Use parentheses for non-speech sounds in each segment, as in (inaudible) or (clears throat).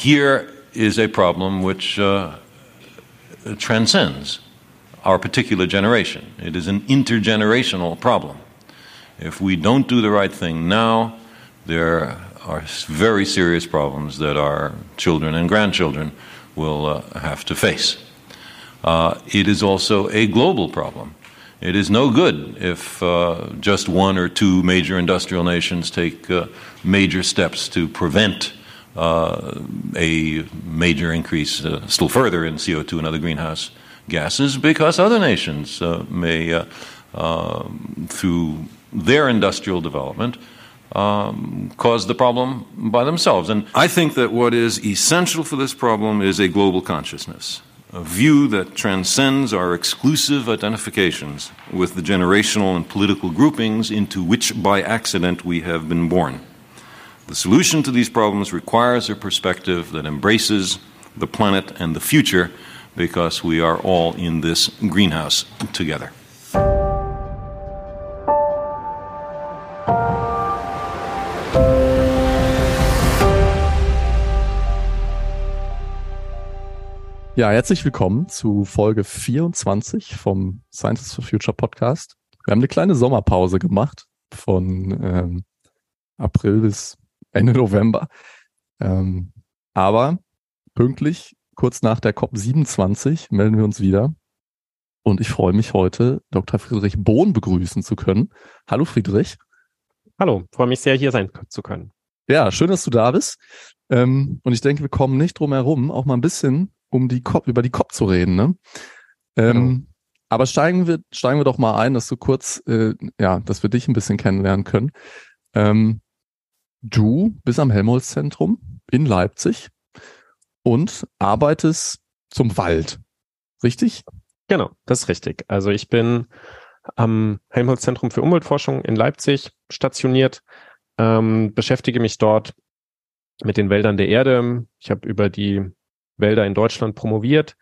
here is a problem which uh, transcends our particular generation. It is an intergenerational problem. If we don't do the right thing now, there are very serious problems that our children and grandchildren will uh, have to face. Uh, it is also a global problem. It is no good if uh, just one or two major industrial nations take uh, major steps to prevent a major increase uh, still further in CO2 and other greenhouse gases because other nations uh, may, uh, um, through their industrial development, um, cause the problem by themselves. And I think that what is essential for this problem is a global consciousness, a view that transcends our exclusive identifications with the generational and political groupings into which by accident we have been born. The solution to these problems requires a perspective that embraces the planet and the future because we are all in this greenhouse together. Ja, herzlich willkommen zu Folge 24 vom Scientists for Future Podcast. Wir haben eine kleine Sommerpause gemacht von ähm, April bis Ende November. Ähm, aber pünktlich kurz nach der COP27 melden wir uns wieder. Und ich freue mich heute, Dr. Friedrich Bohn begrüßen zu können. Hallo Friedrich. Hallo, freue mich sehr, hier sein zu können. Ja, schön, dass du da bist. Ähm, und ich denke, wir kommen nicht drum herum, auch mal ein bisschen um die COP, über die COP zu reden. Ne? Ähm, genau. Aber steigen wir, steigen wir doch mal ein, dass du kurz, äh, ja, dass wir dich ein bisschen kennenlernen können. Ähm, du bist am Helmholtz-Zentrum in Leipzig und arbeitest zum Wald. Richtig? Genau, das ist richtig. Also ich bin am Helmholtz-Zentrum für Umweltforschung in Leipzig stationiert, ähm, beschäftige mich dort mit den Wäldern der Erde. Ich habe über die Wälder in Deutschland promoviert.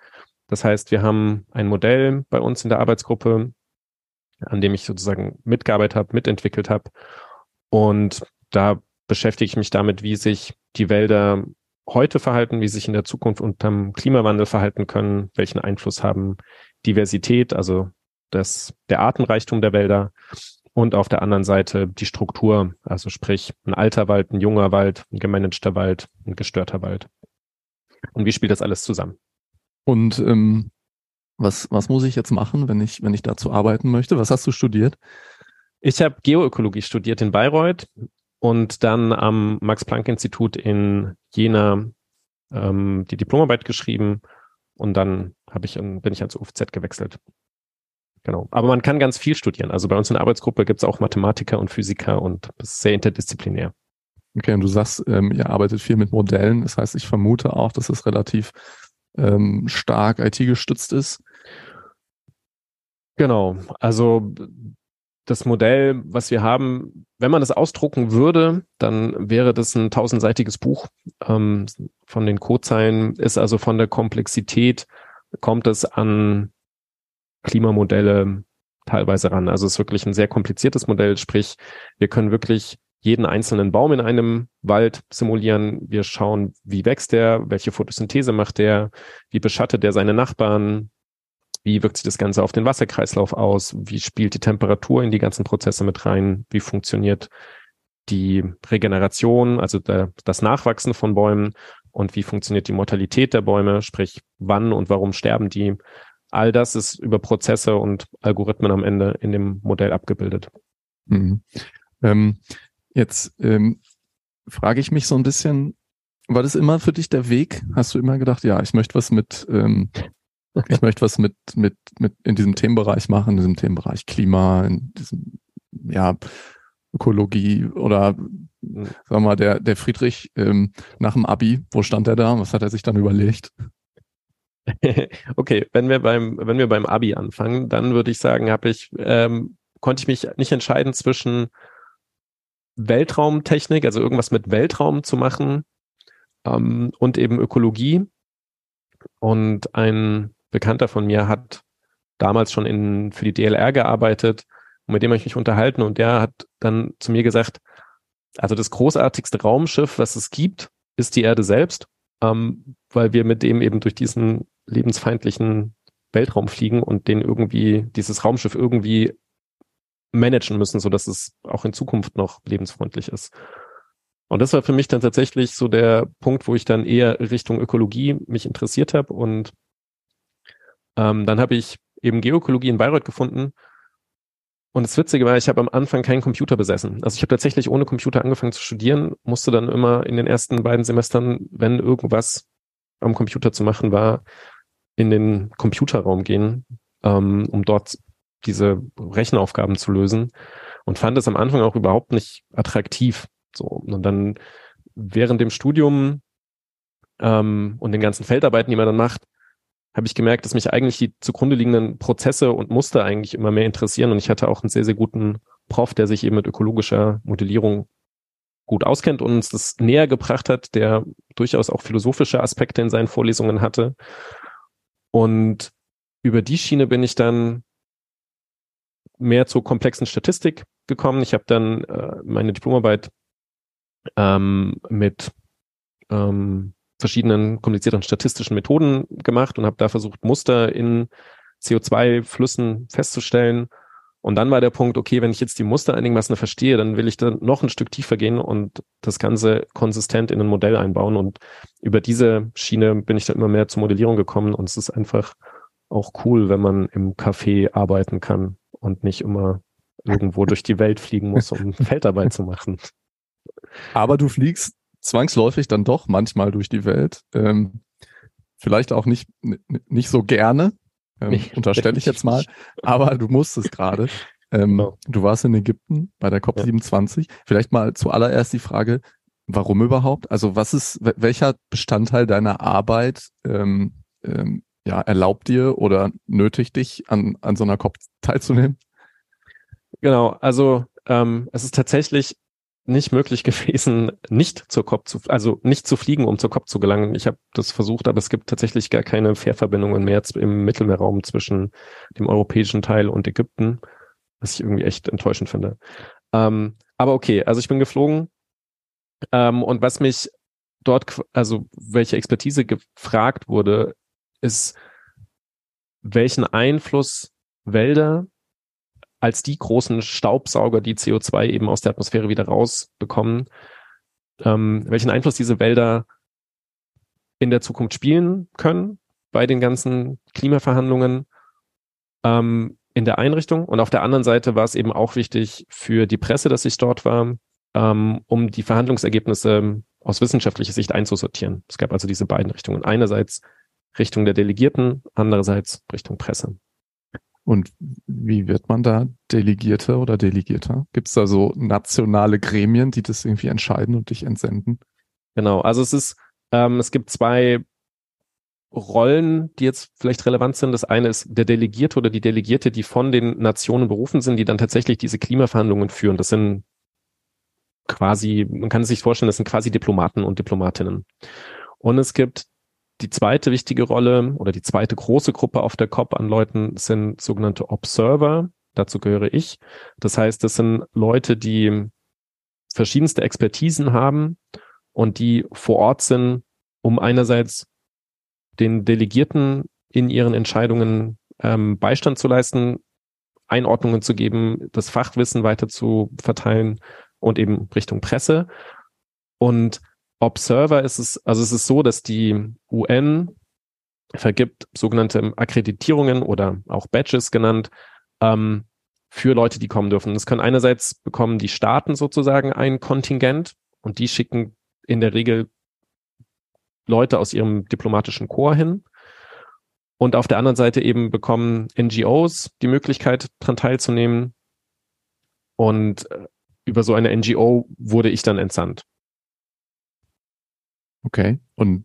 Das heißt, wir haben ein Modell bei uns in der Arbeitsgruppe, an dem ich sozusagen mitgearbeitet habe, mitentwickelt habe. Und da beschäftige ich mich damit, wie sich die Wälder heute verhalten, wie sich in der Zukunft unterm Klimawandel verhalten können, welchen Einfluss haben Diversität, also das, der Artenreichtum der Wälder und auf der anderen Seite die Struktur, also sprich ein alter Wald, ein junger Wald, ein gemanagter Wald, ein gestörter Wald. Und wie spielt das alles zusammen? Und ähm, was, was muss ich jetzt machen, wenn ich, wenn ich dazu arbeiten möchte? Was hast du studiert? Ich habe Geoökologie studiert in Bayreuth und dann am Max-Planck-Institut in Jena ähm, die Diplomarbeit geschrieben und dann ich bin ich ans UFZ gewechselt. Genau. Aber man kann ganz viel studieren. Also bei uns in der Arbeitsgruppe gibt es auch Mathematiker und Physiker und das ist sehr interdisziplinär. Okay, und du sagst, ähm, ihr arbeitet viel mit Modellen. Das heißt, ich vermute auch, dass es relativ ähm, stark IT-gestützt ist. Genau. Also das Modell, was wir haben, wenn man das ausdrucken würde, dann wäre das ein tausendseitiges Buch. Ähm, von den Codezeilen ist also von der Komplexität kommt es an Klimamodelle teilweise ran. Also es ist wirklich ein sehr kompliziertes Modell, sprich, wir können wirklich jeden einzelnen Baum in einem Wald simulieren. Wir schauen, wie wächst der, welche Photosynthese macht der, wie beschattet er seine Nachbarn, wie wirkt sich das Ganze auf den Wasserkreislauf aus? Wie spielt die Temperatur in die ganzen Prozesse mit rein? Wie funktioniert die Regeneration, also der, das Nachwachsen von Bäumen? Und wie funktioniert die Mortalität der Bäume? Sprich, wann und warum sterben die? All das ist über Prozesse und Algorithmen am Ende in dem Modell abgebildet. Mhm. Ähm, jetzt ähm, frage ich mich so ein bisschen, war das immer für dich der Weg? Hast du immer gedacht, ja, ich möchte was mit ähm, ich möchte was mit, mit, mit in diesem Themenbereich machen, in diesem Themenbereich Klima, in diesem, ja, Ökologie oder mhm. sagen wir mal, der, der Friedrich ähm, nach dem Abi, wo stand er da? Was hat er sich dann überlegt? (laughs) okay, wenn wir beim, wenn wir beim Abi anfangen, dann würde ich sagen, habe ich, ähm, konnte ich mich nicht entscheiden zwischen Weltraumtechnik, also irgendwas mit Weltraum zu machen, ähm, und eben Ökologie. Und ein Bekannter von mir hat damals schon in, für die DLR gearbeitet und mit dem habe ich mich unterhalten und der hat dann zu mir gesagt, also das großartigste Raumschiff, was es gibt, ist die Erde selbst ähm, weil wir mit dem eben durch diesen lebensfeindlichen Weltraum fliegen und den irgendwie, dieses Raumschiff irgendwie managen müssen, so dass es auch in Zukunft noch lebensfreundlich ist. Und das war für mich dann tatsächlich so der Punkt, wo ich dann eher Richtung Ökologie mich interessiert habe. Und ähm, dann habe ich eben Geökologie in Bayreuth gefunden. Und das Witzige war, ich habe am Anfang keinen Computer besessen. Also ich habe tatsächlich ohne Computer angefangen zu studieren, musste dann immer in den ersten beiden Semestern, wenn irgendwas am Computer zu machen war, in den Computerraum gehen, ähm, um dort diese Rechenaufgaben zu lösen und fand es am Anfang auch überhaupt nicht attraktiv. So, und dann während dem Studium ähm, und den ganzen Feldarbeiten, die man dann macht, habe ich gemerkt, dass mich eigentlich die zugrunde liegenden Prozesse und Muster eigentlich immer mehr interessieren. Und ich hatte auch einen sehr, sehr guten Prof, der sich eben mit ökologischer Modellierung gut auskennt und uns das näher gebracht hat, der durchaus auch philosophische Aspekte in seinen Vorlesungen hatte. Und über die Schiene bin ich dann mehr zur komplexen Statistik gekommen. Ich habe dann äh, meine Diplomarbeit ähm, mit ähm, verschiedenen komplizierten statistischen Methoden gemacht und habe da versucht, Muster in CO2-Flüssen festzustellen. Und dann war der Punkt, okay, wenn ich jetzt die Muster einigermaßen verstehe, dann will ich dann noch ein Stück tiefer gehen und das Ganze konsistent in ein Modell einbauen. Und über diese Schiene bin ich dann immer mehr zur Modellierung gekommen. Und es ist einfach auch cool, wenn man im Café arbeiten kann und nicht immer irgendwo (laughs) durch die Welt fliegen muss, um Feldarbeit zu machen. Aber du fliegst zwangsläufig dann doch manchmal durch die Welt. Ähm, vielleicht auch nicht, nicht so gerne, ähm, unterstelle ich jetzt mal, aber du musst es gerade. (laughs) Ähm, genau. Du warst in Ägypten bei der COP27. Ja. Vielleicht mal zuallererst die Frage, warum überhaupt? Also was ist, welcher Bestandteil deiner Arbeit ähm, ähm, ja, erlaubt dir oder nötigt dich, an, an so einer COP teilzunehmen? Genau, also ähm, es ist tatsächlich nicht möglich gewesen, nicht zur COP zu, also nicht zu fliegen, um zur COP zu gelangen. Ich habe das versucht, aber es gibt tatsächlich gar keine Fährverbindungen mehr im Mittelmeerraum zwischen dem europäischen Teil und Ägypten, was ich irgendwie echt enttäuschend finde. Ähm, aber okay, also ich bin geflogen ähm, und was mich dort, also welche Expertise gefragt wurde, ist, welchen Einfluss Wälder als die großen Staubsauger, die CO2 eben aus der Atmosphäre wieder rausbekommen, ähm, welchen Einfluss diese Wälder in der Zukunft spielen können bei den ganzen Klimaverhandlungen ähm, in der Einrichtung. Und auf der anderen Seite war es eben auch wichtig für die Presse, dass ich dort war, ähm, um die Verhandlungsergebnisse aus wissenschaftlicher Sicht einzusortieren. Es gab also diese beiden Richtungen. Einerseits Richtung der Delegierten, andererseits Richtung Presse. Und wie wird man da Delegierter oder Delegierter? Gibt es da so nationale Gremien, die das irgendwie entscheiden und dich entsenden? Genau, also es ist, ähm, es gibt zwei Rollen, die jetzt vielleicht relevant sind. Das eine ist der Delegierte oder die Delegierte, die von den Nationen berufen sind, die dann tatsächlich diese Klimaverhandlungen führen. Das sind quasi, man kann es sich vorstellen, das sind quasi Diplomaten und Diplomatinnen. Und es gibt die zweite wichtige Rolle oder die zweite große Gruppe auf der COP an Leuten sind sogenannte Observer. Dazu gehöre ich. Das heißt, das sind Leute, die verschiedenste Expertisen haben und die vor Ort sind, um einerseits den Delegierten in ihren Entscheidungen ähm, Beistand zu leisten, Einordnungen zu geben, das Fachwissen weiter zu verteilen und eben Richtung Presse. Und Observer ist es, also es ist so, dass die UN vergibt sogenannte Akkreditierungen oder auch Badges genannt ähm, für Leute, die kommen dürfen. Das können einerseits bekommen die Staaten sozusagen ein Kontingent und die schicken in der Regel Leute aus ihrem diplomatischen Chor hin. Und auf der anderen Seite eben bekommen NGOs die Möglichkeit, daran teilzunehmen. Und äh, über so eine NGO wurde ich dann entsandt. Okay. Und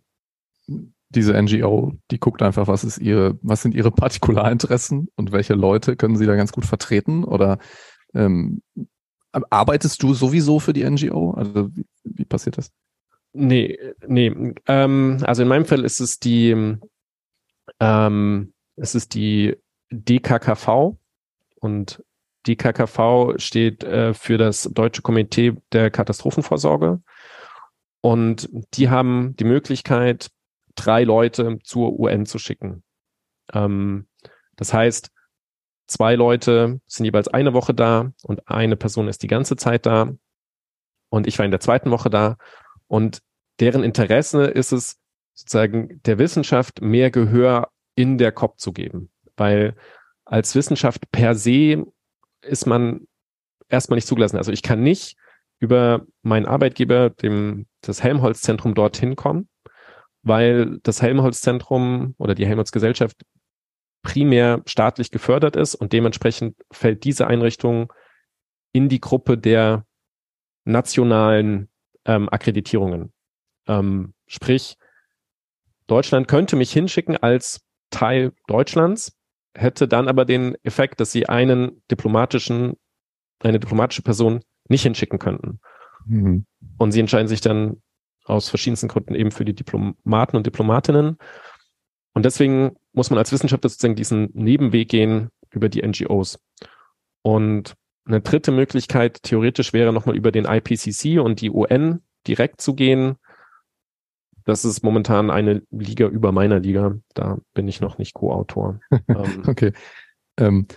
diese NGO, die guckt einfach, was ist ihre, was sind ihre (laughs) Partikularinteressen und welche Leute können sie da ganz gut vertreten? Oder ähm, arbeitest du sowieso für die NGO? Also wie, wie passiert das? Nee, nee. Ähm, also in meinem Fall ist es die, ähm, es ist die DKKV und DKKV steht äh, für das Deutsche Komitee der Katastrophenvorsorge. Und die haben die Möglichkeit, drei Leute zur UN zu schicken. Ähm, das heißt, zwei Leute sind jeweils eine Woche da und eine Person ist die ganze Zeit da. Und ich war in der zweiten Woche da. Und deren Interesse ist es, sozusagen der Wissenschaft mehr Gehör in der COP zu geben. Weil als Wissenschaft per se ist man erstmal nicht zugelassen. Also ich kann nicht über meinen Arbeitgeber, dem, das Helmholtz-Zentrum dorthin kommen, weil das Helmholtz-Zentrum oder die Helmholtz-Gesellschaft primär staatlich gefördert ist und dementsprechend fällt diese Einrichtung in die Gruppe der nationalen ähm, Akkreditierungen. Ähm, sprich, Deutschland könnte mich hinschicken als Teil Deutschlands, hätte dann aber den Effekt, dass sie einen diplomatischen, eine diplomatische Person nicht hinschicken könnten. Mhm. Und sie entscheiden sich dann aus verschiedensten Gründen eben für die Diplomaten und Diplomatinnen. Und deswegen muss man als Wissenschaftler sozusagen diesen Nebenweg gehen über die NGOs. Und eine dritte Möglichkeit theoretisch wäre nochmal über den IPCC und die UN direkt zu gehen. Das ist momentan eine Liga über meiner Liga. Da bin ich noch nicht Co-Autor. (laughs) ähm, okay. Ähm,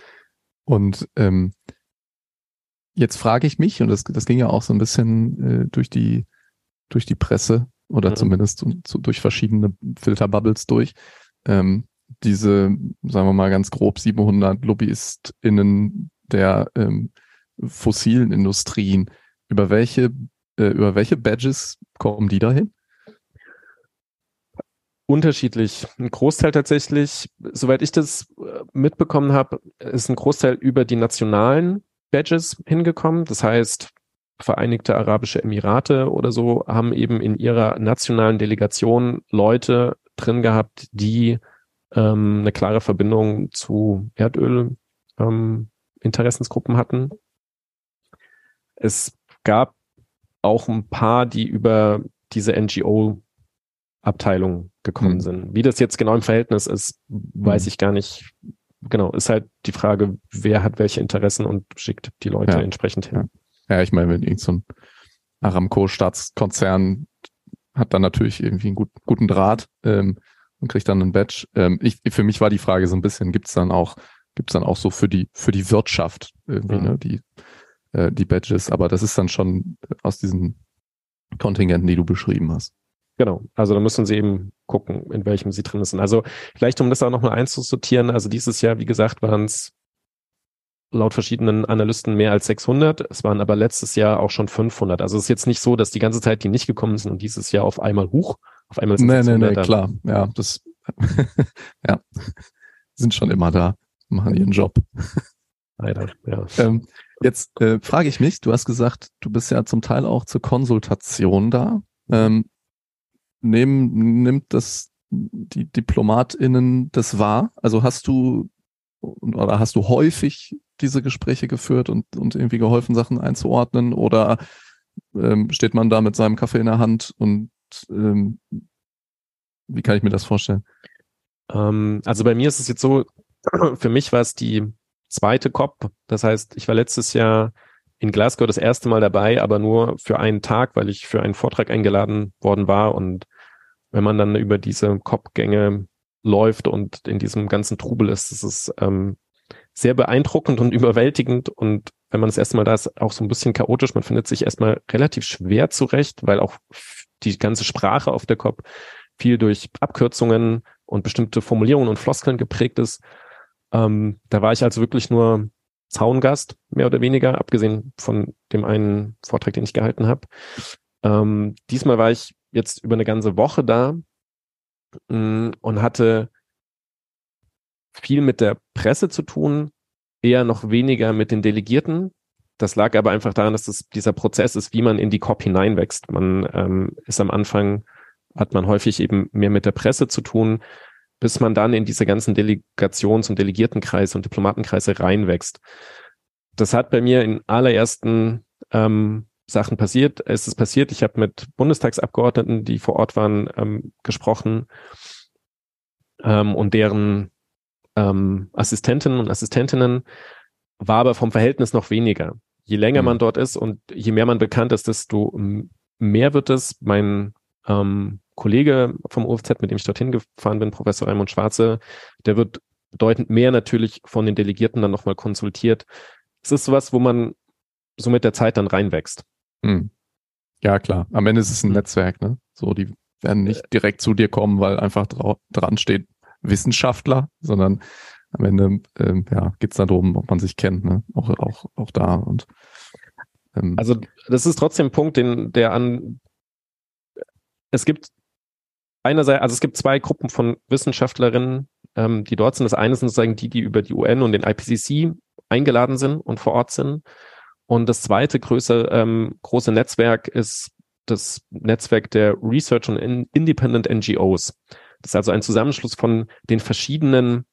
und ähm, jetzt frage ich mich, und das, das ging ja auch so ein bisschen äh, durch die durch die Presse oder mhm. zumindest so, durch verschiedene Filterbubbles durch. Ähm, diese, sagen wir mal ganz grob 700 LobbyistInnen der ähm, fossilen Industrien, über welche, äh, über welche Badges kommen die dahin? Unterschiedlich. Ein Großteil tatsächlich, soweit ich das äh, mitbekommen habe, ist ein Großteil über die nationalen Badges hingekommen. Das heißt, Vereinigte Arabische Emirate oder so haben eben in ihrer nationalen Delegation Leute drin gehabt, die ähm, eine klare Verbindung zu Erdöl ähm, Interessensgruppen hatten. Es gab auch ein paar, die über diese NGO Abteilung gekommen mhm. sind. Wie das jetzt genau im Verhältnis ist, weiß mhm. ich gar nicht. Genau, ist halt die Frage, wer hat welche Interessen und schickt die Leute ja. entsprechend hin. Ja. ja, ich meine, wenn irgend so ein Aramco-Staatskonzern hat dann natürlich irgendwie einen gut, guten Draht ähm, und kriegt dann einen Badge. Ähm, ich, für mich war die Frage so ein bisschen, gibt's dann auch, gibt's dann auch so für die, für die Wirtschaft irgendwie, mhm. ne, die, äh, die Badges, aber das ist dann schon aus diesen Kontingenten, die du beschrieben hast. Genau, also da müssen sie eben gucken, in welchem sie drin sind. Also vielleicht, um das auch nochmal einzusortieren, also dieses Jahr, wie gesagt, waren es laut verschiedenen Analysten mehr als 600. Es waren aber letztes Jahr auch schon 500. Also es ist jetzt nicht so, dass die ganze Zeit die nicht gekommen sind und dieses Jahr auf einmal hoch. Auf einmal sind nee, nee, nee, klar. Ja, das, (laughs) ja, sind schon immer da, machen ihren Job. Leider, ja. Ähm, jetzt äh, frage ich mich, du hast gesagt, du bist ja zum Teil auch zur Konsultation da. Ähm, nehmen, nimmt das die DiplomatInnen das wahr? Also hast du oder hast du häufig diese Gespräche geführt und, und irgendwie geholfen, Sachen einzuordnen? Oder ähm, steht man da mit seinem Kaffee in der Hand und ähm, wie kann ich mir das vorstellen? Ähm, also bei mir ist es jetzt so, (clears throat) für mich war es die zweite COP. Das heißt, ich war letztes Jahr in Glasgow das erste Mal dabei, aber nur für einen Tag, weil ich für einen Vortrag eingeladen worden war. Und wenn man dann über diese COP-Gänge läuft und in diesem ganzen Trubel ist, ist es ähm, sehr beeindruckend und (laughs) überwältigend. Und wenn man das erste Mal da ist, auch so ein bisschen chaotisch. Man findet sich erstmal relativ schwer zurecht, weil auch die ganze Sprache auf der COP viel durch Abkürzungen und bestimmte Formulierungen und Floskeln geprägt ist. Ähm, da war ich also wirklich nur Zaungast, mehr oder weniger, abgesehen von dem einen Vortrag, den ich gehalten habe. Ähm, diesmal war ich jetzt über eine ganze Woche da mm, und hatte viel mit der Presse zu tun, eher noch weniger mit den Delegierten. Das lag aber einfach daran, dass das dieser Prozess ist, wie man in die COP hineinwächst. Man ähm, ist am Anfang, hat man häufig eben mehr mit der Presse zu tun, bis man dann in diese ganzen Delegations- und Delegiertenkreise und Diplomatenkreise reinwächst. Das hat bei mir in allerersten ähm, Sachen passiert. Es ist passiert, ich habe mit Bundestagsabgeordneten, die vor Ort waren, ähm, gesprochen ähm, und deren ähm, Assistentinnen und Assistentinnen war aber vom Verhältnis noch weniger. Je länger mhm. man dort ist und je mehr man bekannt ist, desto mehr wird es. Mein ähm, Kollege vom UFZ, mit dem ich dorthin gefahren bin, Professor Raimund Schwarze, der wird bedeutend mehr natürlich von den Delegierten dann nochmal konsultiert. Es ist sowas, wo man so mit der Zeit dann reinwächst. Hm. Ja, klar. Am Ende ist es ein hm. Netzwerk, ne? So, die werden nicht äh. direkt zu dir kommen, weil einfach dran steht Wissenschaftler, sondern am Ende ähm, ja, geht es darum, ob man sich kennt, ne? Auch, auch, auch da. Und ähm, also das ist trotzdem ein Punkt, den, der an es gibt einerseits, also es gibt zwei Gruppen von Wissenschaftlerinnen, ähm, die dort sind. Das eine sind sozusagen die, die über die UN und den IPCC eingeladen sind und vor Ort sind. Und das zweite größere, ähm, große Netzwerk ist das Netzwerk der Research und Independent NGOs. Das ist also ein Zusammenschluss von den verschiedenen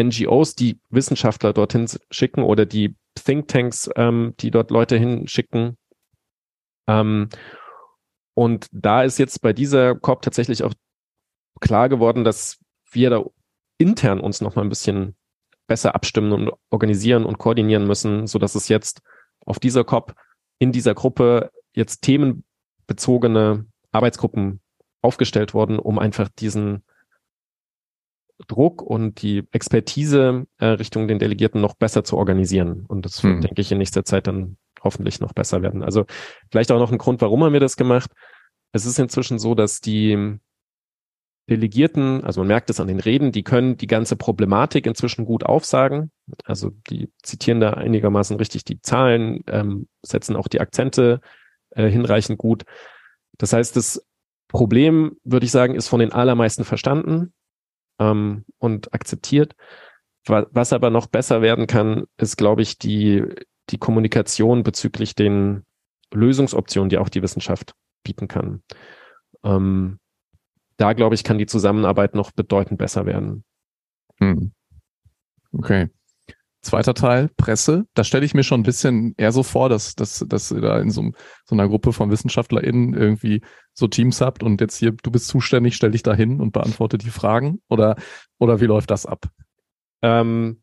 NGOs, die Wissenschaftler dorthin schicken oder die Thinktanks, ähm, die dort Leute hinschicken. Ähm, und da ist jetzt bei dieser COP tatsächlich auch klar geworden, dass wir da intern uns noch mal ein bisschen besser abstimmen und organisieren und koordinieren müssen, so dass es jetzt auf dieser COP in dieser Gruppe jetzt themenbezogene Arbeitsgruppen aufgestellt wurden, um einfach diesen Druck und die Expertise äh, Richtung den Delegierten noch besser zu organisieren. Und das wird, hm. denke ich, in nächster Zeit dann hoffentlich noch besser werden. Also vielleicht auch noch ein Grund, warum haben wir das gemacht. Es ist inzwischen so, dass die Delegierten, also man merkt es an den Reden, die können die ganze Problematik inzwischen gut aufsagen. Also die zitieren da einigermaßen richtig die Zahlen, ähm, setzen auch die Akzente äh, hinreichend gut. Das heißt, das Problem, würde ich sagen, ist von den allermeisten verstanden ähm, und akzeptiert. Was aber noch besser werden kann, ist, glaube ich, die, die Kommunikation bezüglich den Lösungsoptionen, die auch die Wissenschaft bieten kann. Ähm, da, glaube ich, kann die Zusammenarbeit noch bedeutend besser werden. Hm. Okay. Zweiter Teil, Presse. Da stelle ich mir schon ein bisschen eher so vor, dass, dass, dass ihr da in so, so einer Gruppe von WissenschaftlerInnen irgendwie so Teams habt und jetzt hier, du bist zuständig, stell dich da hin und beantworte die Fragen. Oder, oder wie läuft das ab? Ähm,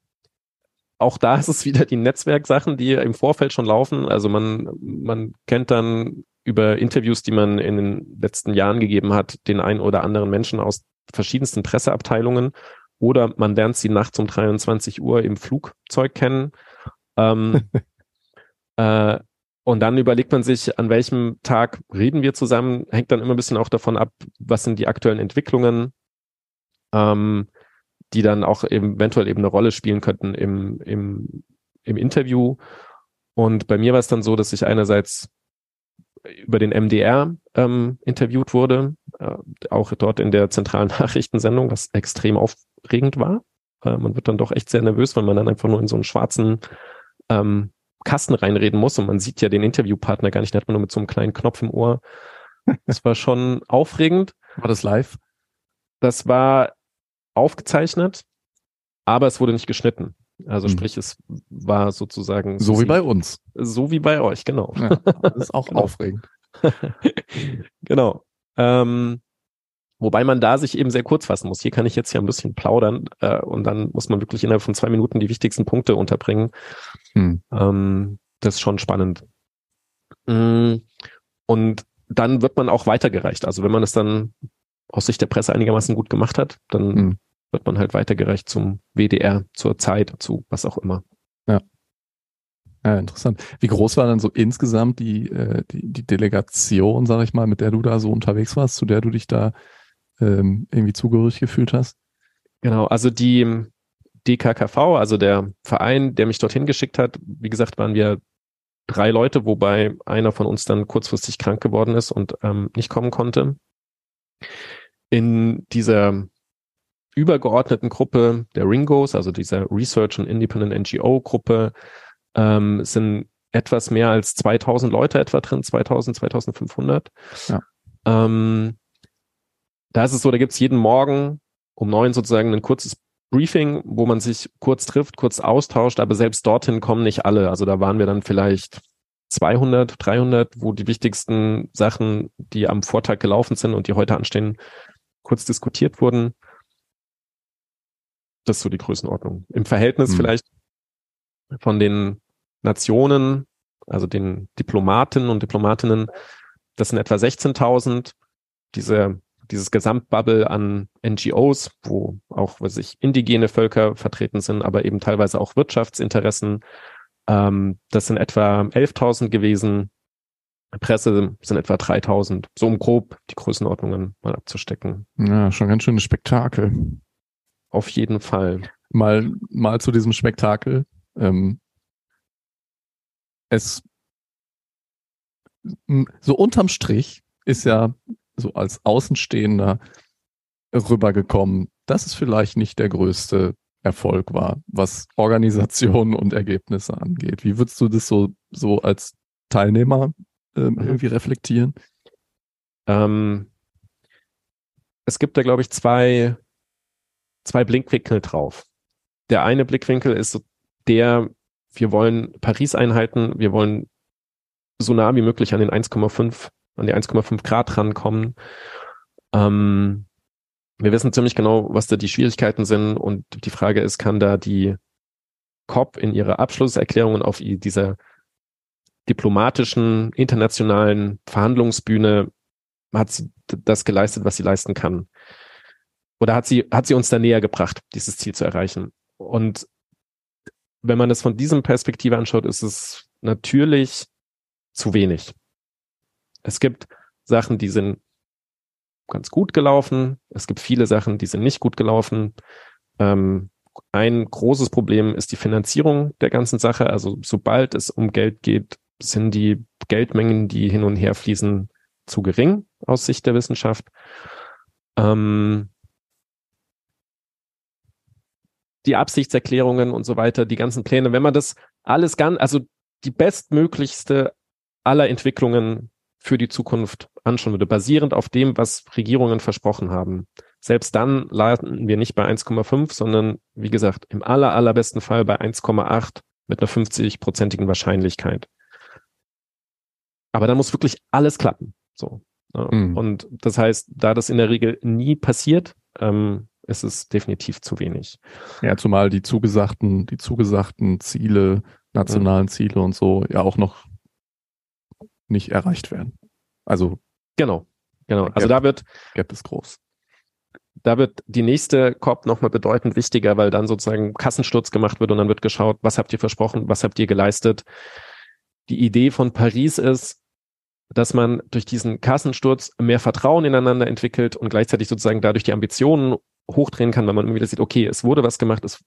auch da ist es wieder die Netzwerksachen, die im Vorfeld schon laufen. Also man, man kennt dann über Interviews, die man in den letzten Jahren gegeben hat, den einen oder anderen Menschen aus verschiedensten Presseabteilungen oder man lernt sie nachts um 23 Uhr im Flugzeug kennen. Ähm, (laughs) äh, und dann überlegt man sich, an welchem Tag reden wir zusammen, hängt dann immer ein bisschen auch davon ab, was sind die aktuellen Entwicklungen. Ähm, die dann auch eventuell eben eine Rolle spielen könnten im, im, im Interview. Und bei mir war es dann so, dass ich einerseits über den MDR ähm, interviewt wurde, äh, auch dort in der zentralen (laughs) Nachrichtensendung, was extrem aufregend war. Äh, man wird dann doch echt sehr nervös, weil man dann einfach nur in so einen schwarzen ähm, Kasten reinreden muss und man sieht ja den Interviewpartner gar nicht, da hat man nur mit so einem kleinen Knopf im Ohr. Das war schon (laughs) aufregend. War das live? Das war aufgezeichnet, aber es wurde nicht geschnitten. Also mhm. sprich, es war sozusagen so wie bei uns. So wie bei euch, genau. Ja, das ist auch (laughs) genau. aufregend. (laughs) genau. Ähm, wobei man da sich eben sehr kurz fassen muss. Hier kann ich jetzt ja ein bisschen plaudern äh, und dann muss man wirklich innerhalb von zwei Minuten die wichtigsten Punkte unterbringen. Mhm. Ähm, das ist schon spannend. Mm, und dann wird man auch weitergereicht. Also wenn man es dann aus Sicht der Presse einigermaßen gut gemacht hat, dann mhm wird man halt weitergereicht zum WDR, zur Zeit, zu was auch immer. Ja. Ja, interessant. Wie groß war dann so insgesamt die, äh, die, die Delegation, sag ich mal, mit der du da so unterwegs warst, zu der du dich da ähm, irgendwie zugehörig gefühlt hast? Genau, also die DKKV, also der Verein, der mich dorthin geschickt hat, wie gesagt, waren wir drei Leute, wobei einer von uns dann kurzfristig krank geworden ist und ähm, nicht kommen konnte. In dieser übergeordneten Gruppe der Ringos, also dieser Research and Independent NGO Gruppe, ähm, sind etwas mehr als 2000 Leute etwa drin, 2000, 2500. Ja. Ähm, da ist es so, da gibt's jeden Morgen um neun sozusagen ein kurzes Briefing, wo man sich kurz trifft, kurz austauscht, aber selbst dorthin kommen nicht alle. Also da waren wir dann vielleicht 200, 300, wo die wichtigsten Sachen, die am Vortag gelaufen sind und die heute anstehen, kurz diskutiert wurden. Das ist so die Größenordnung. Im Verhältnis hm. vielleicht von den Nationen, also den Diplomaten und Diplomatinnen, das sind etwa 16.000. Diese, dieses Gesamtbubble an NGOs, wo auch, was ich, indigene Völker vertreten sind, aber eben teilweise auch Wirtschaftsinteressen. Ähm, das sind etwa 11.000 gewesen. Presse sind etwa 3000, so um grob die Größenordnungen mal abzustecken. Ja, schon ganz schönes Spektakel. Auf jeden Fall. Mal, mal zu diesem Spektakel. Ähm, es so unterm Strich ist ja so als Außenstehender rübergekommen, dass es vielleicht nicht der größte Erfolg war, was Organisation und Ergebnisse angeht. Wie würdest du das so, so als Teilnehmer ähm, mhm. irgendwie reflektieren? Ähm, es gibt da, glaube ich, zwei, zwei Blickwinkel drauf. Der eine Blickwinkel ist der, wir wollen Paris einhalten, wir wollen so nah wie möglich an den 1,5, an die 1,5 Grad rankommen. Ähm, wir wissen ziemlich genau, was da die Schwierigkeiten sind und die Frage ist, kann da die COP in ihrer Abschlusserklärungen auf dieser diplomatischen, internationalen Verhandlungsbühne hat sie das geleistet, was sie leisten kann? Oder hat sie, hat sie uns da näher gebracht, dieses Ziel zu erreichen? Und wenn man das von diesem Perspektive anschaut, ist es natürlich zu wenig. Es gibt Sachen, die sind ganz gut gelaufen. Es gibt viele Sachen, die sind nicht gut gelaufen. Ähm, ein großes Problem ist die Finanzierung der ganzen Sache. Also sobald es um Geld geht, sind die Geldmengen, die hin und her fließen, zu gering aus Sicht der Wissenschaft. Ähm, die Absichtserklärungen und so weiter, die ganzen Pläne, wenn man das alles ganz, also die bestmöglichste aller Entwicklungen für die Zukunft anschauen würde, basierend auf dem, was Regierungen versprochen haben. Selbst dann landen wir nicht bei 1,5, sondern wie gesagt, im aller, allerbesten Fall bei 1,8 mit einer 50-prozentigen Wahrscheinlichkeit. Aber dann muss wirklich alles klappen. So. Ja. Mhm. Und das heißt, da das in der Regel nie passiert, ähm, ist es definitiv zu wenig. Ja, zumal die zugesagten, die zugesagten Ziele, nationalen mhm. Ziele und so ja auch noch nicht erreicht werden. Also genau, genau. Also da wird Gap ist groß. Da wird die nächste COP nochmal bedeutend wichtiger, weil dann sozusagen Kassensturz gemacht wird und dann wird geschaut, was habt ihr versprochen, was habt ihr geleistet. Die Idee von Paris ist, dass man durch diesen Kassensturz mehr Vertrauen ineinander entwickelt und gleichzeitig sozusagen dadurch die Ambitionen hochdrehen kann, weil man immer wieder sieht, okay, es wurde was gemacht, es,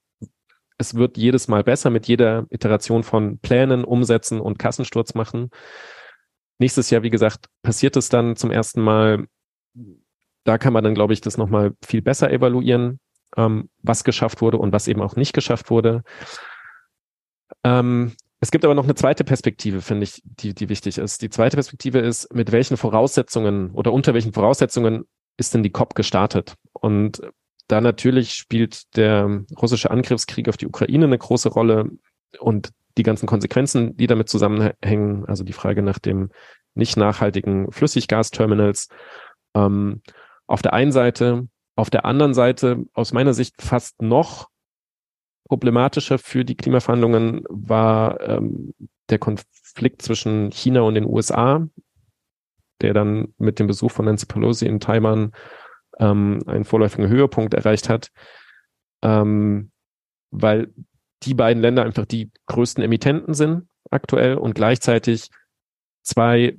es wird jedes Mal besser mit jeder Iteration von Plänen, Umsetzen und Kassensturz machen. Nächstes Jahr, wie gesagt, passiert es dann zum ersten Mal. Da kann man dann, glaube ich, das nochmal viel besser evaluieren, ähm, was geschafft wurde und was eben auch nicht geschafft wurde. Ähm, es gibt aber noch eine zweite Perspektive, finde ich, die, die wichtig ist. Die zweite Perspektive ist, mit welchen Voraussetzungen oder unter welchen Voraussetzungen ist denn die COP gestartet? Und da natürlich spielt der russische Angriffskrieg auf die Ukraine eine große Rolle und die ganzen Konsequenzen, die damit zusammenhängen, also die Frage nach dem nicht nachhaltigen Flüssiggasterminals. Ähm, auf der einen Seite, auf der anderen Seite, aus meiner Sicht fast noch problematischer für die Klimaverhandlungen war ähm, der Konflikt zwischen China und den USA, der dann mit dem Besuch von Nancy Pelosi in Taiwan ähm, einen vorläufigen Höhepunkt erreicht hat, ähm, weil die beiden Länder einfach die größten Emittenten sind aktuell und gleichzeitig zwei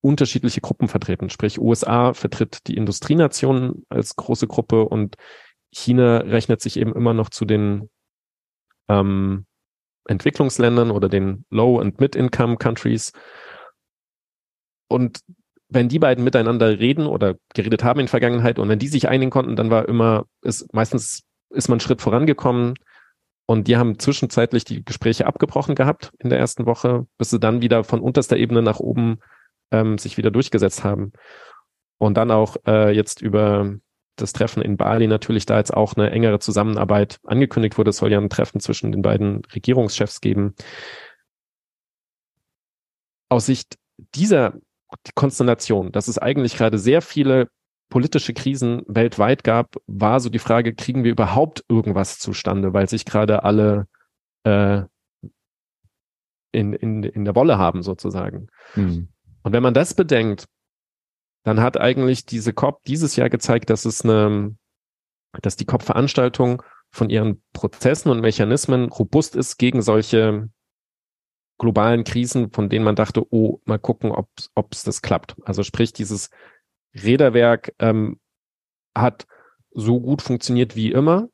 unterschiedliche Gruppen vertreten. Sprich, USA vertritt die Industrienationen als große Gruppe und China rechnet sich eben immer noch zu den ähm, Entwicklungsländern oder den Low- and Mid-Income Countries. Und wenn die beiden miteinander reden oder geredet haben in der Vergangenheit und wenn die sich einigen konnten, dann war immer, ist meistens ist man einen Schritt vorangekommen und die haben zwischenzeitlich die Gespräche abgebrochen gehabt in der ersten Woche, bis sie dann wieder von unterster Ebene nach oben ähm, sich wieder durchgesetzt haben. Und dann auch äh, jetzt über das Treffen in Bali natürlich da jetzt auch eine engere Zusammenarbeit angekündigt wurde. Es soll ja ein Treffen zwischen den beiden Regierungschefs geben. Aus Sicht dieser Konstellation, dass es eigentlich gerade sehr viele politische Krisen weltweit gab, war so die Frage, kriegen wir überhaupt irgendwas zustande, weil sich gerade alle äh, in, in, in der Wolle haben sozusagen. Mhm. Und wenn man das bedenkt, dann hat eigentlich diese COP dieses Jahr gezeigt, dass es eine, dass die COP-Veranstaltung von ihren Prozessen und Mechanismen robust ist gegen solche globalen Krisen, von denen man dachte, oh, mal gucken, ob es das klappt. Also sprich, dieses Räderwerk ähm, hat so gut funktioniert wie immer.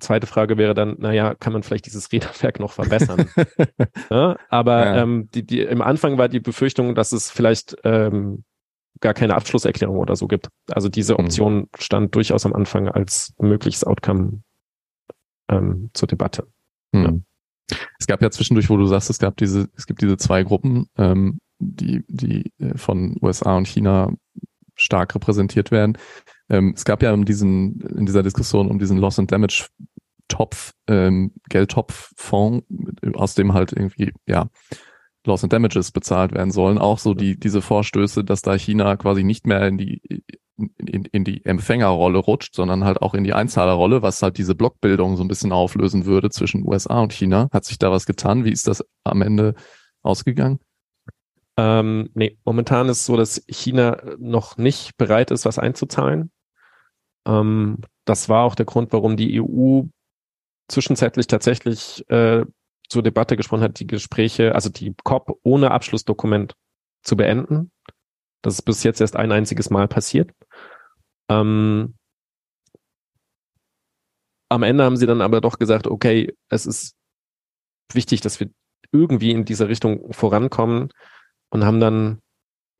Zweite Frage wäre dann, naja, kann man vielleicht dieses Räderwerk noch verbessern? (laughs) ja, aber ja. Ähm, die, die, im Anfang war die Befürchtung, dass es vielleicht ähm, gar keine Abschlusserklärung oder so gibt. Also diese mhm. Option stand durchaus am Anfang als mögliches Outcome ähm, zur Debatte. Mhm. Ja. Es gab ja zwischendurch, wo du sagst, es gab diese, es gibt diese zwei Gruppen, ähm, die, die äh, von USA und China stark repräsentiert werden. Ähm, es gab ja in, diesen, in dieser Diskussion um diesen Loss and Damage Topf, ähm, Geldtopffonds, aus dem halt irgendwie, ja, Loss and Damages bezahlt werden sollen, auch so die, diese Vorstöße, dass da China quasi nicht mehr in die, in, in die Empfängerrolle rutscht, sondern halt auch in die Einzahlerrolle, was halt diese Blockbildung so ein bisschen auflösen würde zwischen USA und China. Hat sich da was getan? Wie ist das am Ende ausgegangen? Ähm, nee, momentan ist es so, dass China noch nicht bereit ist, was einzuzahlen. Ähm, das war auch der Grund, warum die EU zwischenzeitlich tatsächlich äh, zur Debatte gesprochen hat, die Gespräche, also die COP ohne Abschlussdokument zu beenden. Das ist bis jetzt erst ein einziges Mal passiert. Ähm, am Ende haben sie dann aber doch gesagt, okay, es ist wichtig, dass wir irgendwie in diese Richtung vorankommen und haben dann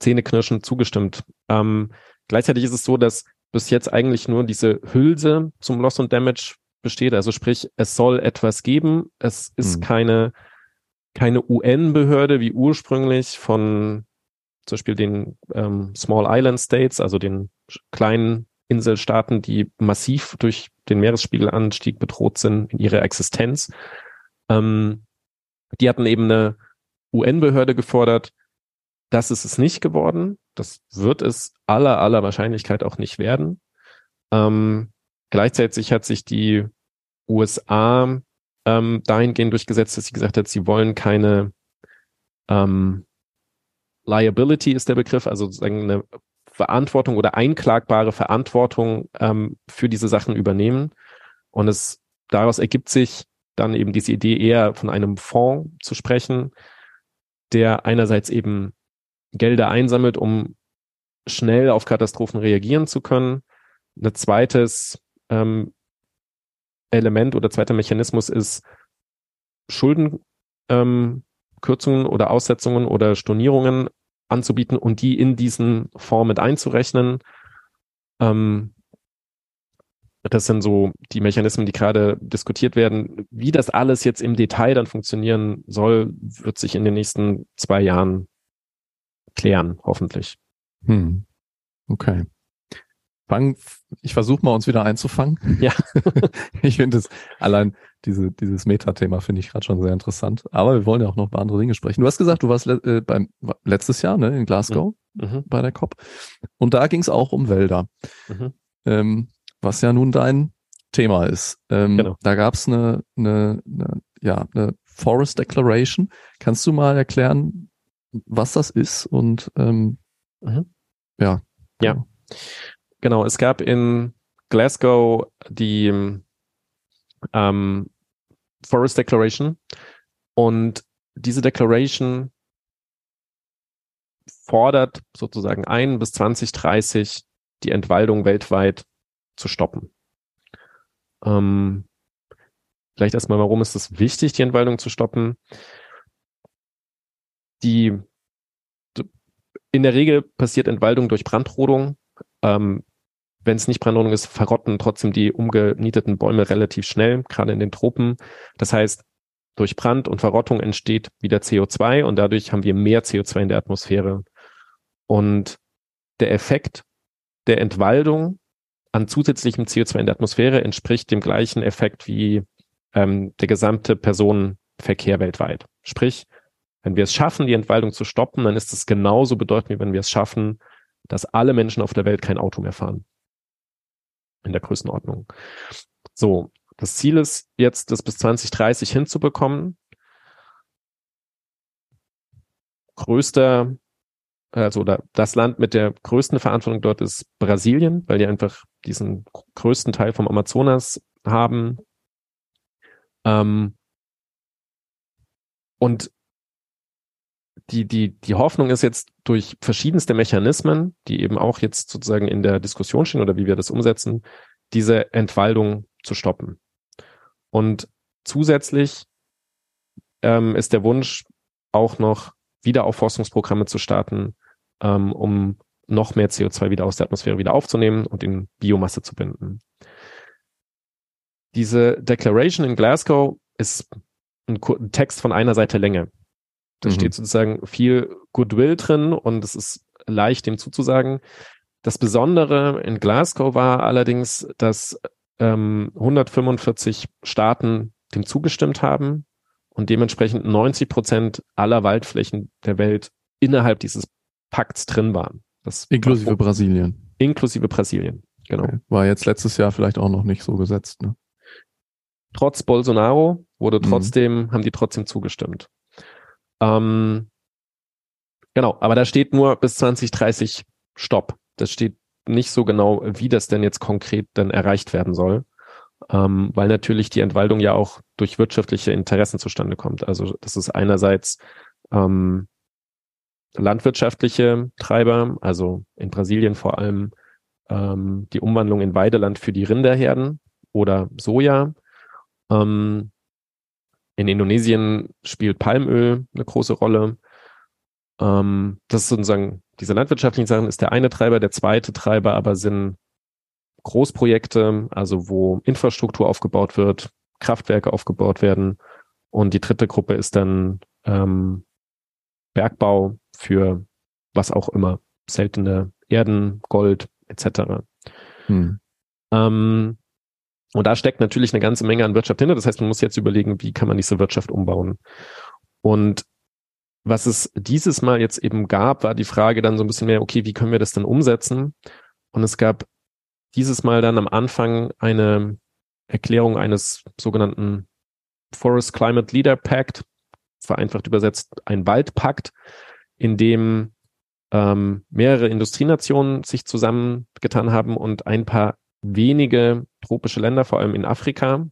zähneknirschend zugestimmt. Ähm, gleichzeitig ist es so, dass bis jetzt eigentlich nur diese Hülse zum Loss und Damage besteht. Also sprich, es soll etwas geben. Es ist mhm. keine, keine UN-Behörde wie ursprünglich von zum Beispiel den ähm, Small Island States, also den kleinen Inselstaaten, die massiv durch den Meeresspiegelanstieg bedroht sind in ihrer Existenz. Ähm, die hatten eben eine UN-Behörde gefordert, das ist es nicht geworden. Das wird es aller, aller Wahrscheinlichkeit auch nicht werden. Ähm, gleichzeitig hat sich die USA ähm, dahingehend durchgesetzt, dass sie gesagt hat, sie wollen keine ähm, Liability ist der Begriff, also sozusagen eine Verantwortung oder einklagbare Verantwortung ähm, für diese Sachen übernehmen. Und es daraus ergibt sich dann eben diese Idee eher von einem Fonds zu sprechen, der einerseits eben Gelder einsammelt, um schnell auf Katastrophen reagieren zu können. Ein zweites ähm, Element oder zweiter Mechanismus ist Schuldenkürzungen ähm, oder Aussetzungen oder Stornierungen anzubieten und die in diesen Fonds mit einzurechnen. Ähm, das sind so die Mechanismen, die gerade diskutiert werden. Wie das alles jetzt im Detail dann funktionieren soll, wird sich in den nächsten zwei Jahren klären, hoffentlich. Hm. Okay. Fang, ich versuche mal uns wieder einzufangen. Ja. (laughs) ich finde es allein diese, dieses Metathema finde ich gerade schon sehr interessant. Aber wir wollen ja auch noch über andere Dinge sprechen. Du hast gesagt, du warst le äh, beim letztes Jahr ne, in Glasgow mhm. mhm. bei der COP. Und da ging es auch um Wälder. Mhm. Ähm, was ja nun dein Thema ist. Ähm, genau. Da gab es eine, eine, eine, ja, eine Forest Declaration. Kannst du mal erklären, was das ist und ähm, mhm. ja. Ja. Genau. es gab in Glasgow die ähm, Forest Declaration und diese Declaration fordert sozusagen ein bis 2030 die Entwaldung weltweit zu stoppen. Ähm, vielleicht erstmal, warum ist es wichtig, die Entwaldung zu stoppen? Die in der Regel passiert Entwaldung durch Brandrodung. Ähm, wenn es nicht Brandrodung ist, verrotten trotzdem die umgenieteten Bäume relativ schnell, gerade in den Tropen. Das heißt, durch Brand und Verrottung entsteht wieder CO2 und dadurch haben wir mehr CO2 in der Atmosphäre. Und der Effekt der Entwaldung an zusätzlichem CO2 in der Atmosphäre entspricht dem gleichen Effekt wie ähm, der gesamte Personenverkehr weltweit. Sprich, wenn wir es schaffen, die Entwaldung zu stoppen, dann ist es genauso bedeutend, wie wenn wir es schaffen, dass alle Menschen auf der Welt kein Auto mehr fahren. In der Größenordnung. So, das Ziel ist jetzt, das bis 2030 hinzubekommen. Größter also das Land mit der größten Verantwortung dort ist Brasilien, weil die einfach diesen größten Teil vom Amazonas haben. Ähm, und die, die, die Hoffnung ist jetzt durch verschiedenste Mechanismen, die eben auch jetzt sozusagen in der Diskussion stehen oder wie wir das umsetzen, diese Entwaldung zu stoppen. Und zusätzlich ähm, ist der Wunsch auch noch Wiederaufforstungsprogramme zu starten, ähm, um noch mehr CO2 wieder aus der Atmosphäre wieder aufzunehmen und in Biomasse zu binden. Diese Declaration in Glasgow ist ein, ein Text von einer Seite Länge. Da mhm. steht sozusagen viel Goodwill drin und es ist leicht dem zuzusagen. Das Besondere in Glasgow war allerdings, dass ähm, 145 Staaten dem zugestimmt haben und dementsprechend 90 Prozent aller Waldflächen der Welt innerhalb dieses Pakts drin waren. Das inklusive war, Brasilien. Inklusive Brasilien, genau. Okay. War jetzt letztes Jahr vielleicht auch noch nicht so gesetzt, ne? Trotz Bolsonaro wurde mhm. trotzdem, mhm. haben die trotzdem zugestimmt. Ähm, genau, aber da steht nur bis 2030 Stopp. Das steht nicht so genau, wie das denn jetzt konkret dann erreicht werden soll, ähm, weil natürlich die Entwaldung ja auch durch wirtschaftliche Interessen zustande kommt. Also das ist einerseits ähm, landwirtschaftliche Treiber, also in Brasilien vor allem ähm, die Umwandlung in Weideland für die Rinderherden oder Soja. Ähm, in Indonesien spielt Palmöl eine große Rolle. Ähm, das ist sozusagen, diese landwirtschaftlichen Sachen ist der eine Treiber. Der zweite Treiber aber sind Großprojekte, also wo Infrastruktur aufgebaut wird, Kraftwerke aufgebaut werden. Und die dritte Gruppe ist dann ähm, Bergbau für was auch immer, seltene Erden, Gold etc. Hm. Ähm, und da steckt natürlich eine ganze Menge an Wirtschaft hinter. Das heißt, man muss jetzt überlegen, wie kann man diese Wirtschaft umbauen. Und was es dieses Mal jetzt eben gab, war die Frage dann so ein bisschen mehr, okay, wie können wir das denn umsetzen? Und es gab dieses Mal dann am Anfang eine Erklärung eines sogenannten Forest Climate Leader Pact, vereinfacht übersetzt ein Waldpakt, in dem ähm, mehrere Industrienationen sich zusammengetan haben und ein paar wenige tropische Länder, vor allem in Afrika,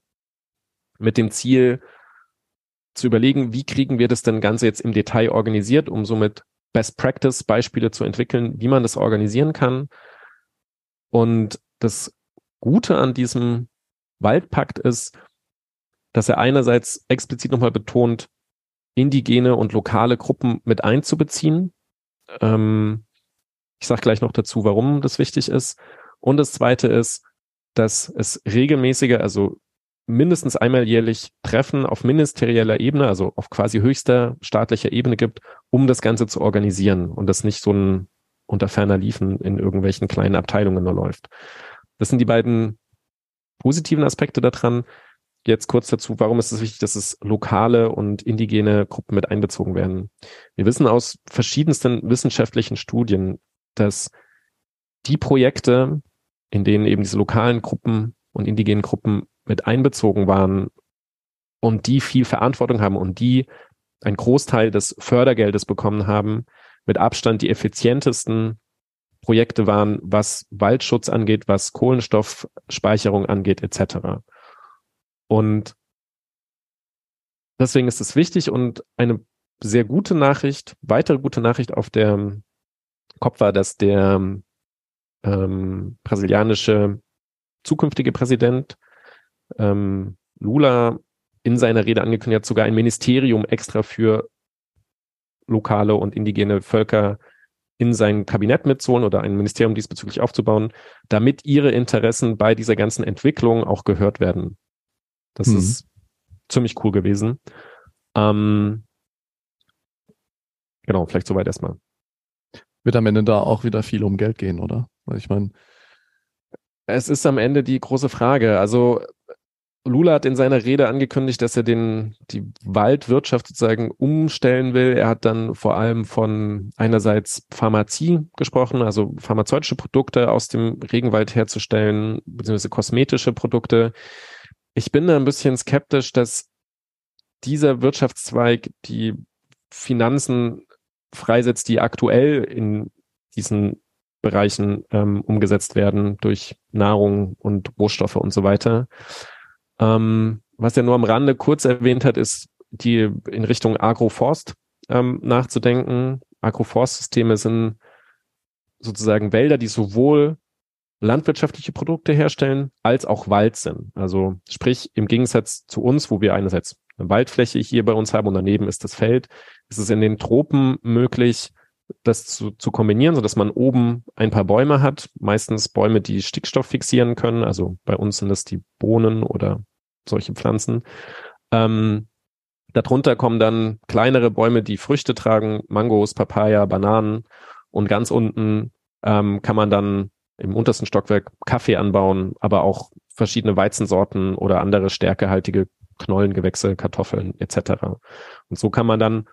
mit dem Ziel zu überlegen, wie kriegen wir das denn Ganze jetzt im Detail organisiert, um somit Best Practice Beispiele zu entwickeln, wie man das organisieren kann. Und das Gute an diesem Waldpakt ist, dass er einerseits explizit nochmal betont, indigene und lokale Gruppen mit einzubeziehen. Ähm, ich sage gleich noch dazu, warum das wichtig ist. Und das Zweite ist, dass es regelmäßige, also mindestens einmal jährlich Treffen auf ministerieller Ebene, also auf quasi höchster staatlicher Ebene gibt, um das Ganze zu organisieren und das nicht so ein unter ferner Liefen in irgendwelchen kleinen Abteilungen nur läuft. Das sind die beiden positiven Aspekte daran. Jetzt kurz dazu, warum ist es wichtig, dass es lokale und indigene Gruppen mit einbezogen werden? Wir wissen aus verschiedensten wissenschaftlichen Studien, dass die Projekte, in denen eben diese lokalen Gruppen und indigenen Gruppen mit einbezogen waren und die viel Verantwortung haben und die einen Großteil des Fördergeldes bekommen haben, mit Abstand die effizientesten Projekte waren, was Waldschutz angeht, was Kohlenstoffspeicherung angeht, etc. Und deswegen ist es wichtig und eine sehr gute Nachricht, weitere gute Nachricht auf der Kopf war, dass der ähm, brasilianische zukünftige Präsident ähm, Lula in seiner Rede angekündigt hat, sogar ein Ministerium extra für lokale und indigene Völker in sein Kabinett mitzuholen oder ein Ministerium diesbezüglich aufzubauen, damit ihre Interessen bei dieser ganzen Entwicklung auch gehört werden. Das mhm. ist ziemlich cool gewesen. Ähm, genau, vielleicht soweit erstmal. Wird am Ende da auch wieder viel um Geld gehen, oder? Weil ich meine. Es ist am Ende die große Frage. Also Lula hat in seiner Rede angekündigt, dass er den, die Waldwirtschaft sozusagen umstellen will. Er hat dann vor allem von einerseits Pharmazie gesprochen, also pharmazeutische Produkte aus dem Regenwald herzustellen, beziehungsweise kosmetische Produkte. Ich bin da ein bisschen skeptisch, dass dieser Wirtschaftszweig die Finanzen freisetzt, die aktuell in diesen Bereichen ähm, umgesetzt werden durch Nahrung und Rohstoffe und so weiter. Ähm, was er nur am Rande kurz erwähnt hat, ist die in Richtung Agroforst ähm, nachzudenken. Agroforstsysteme sind sozusagen Wälder, die sowohl landwirtschaftliche Produkte herstellen, als auch Wald sind. Also sprich, im Gegensatz zu uns, wo wir einerseits eine Waldfläche hier bei uns haben und daneben ist das Feld, ist es in den Tropen möglich, das zu, zu kombinieren, so dass man oben ein paar Bäume hat, meistens Bäume, die Stickstoff fixieren können. Also bei uns sind das die Bohnen oder solche Pflanzen. Ähm, darunter kommen dann kleinere Bäume, die Früchte tragen, Mangos, Papaya, Bananen und ganz unten ähm, kann man dann im untersten Stockwerk Kaffee anbauen, aber auch verschiedene Weizensorten oder andere stärkehaltige Knollengewächse, Kartoffeln etc. Und so kann man dann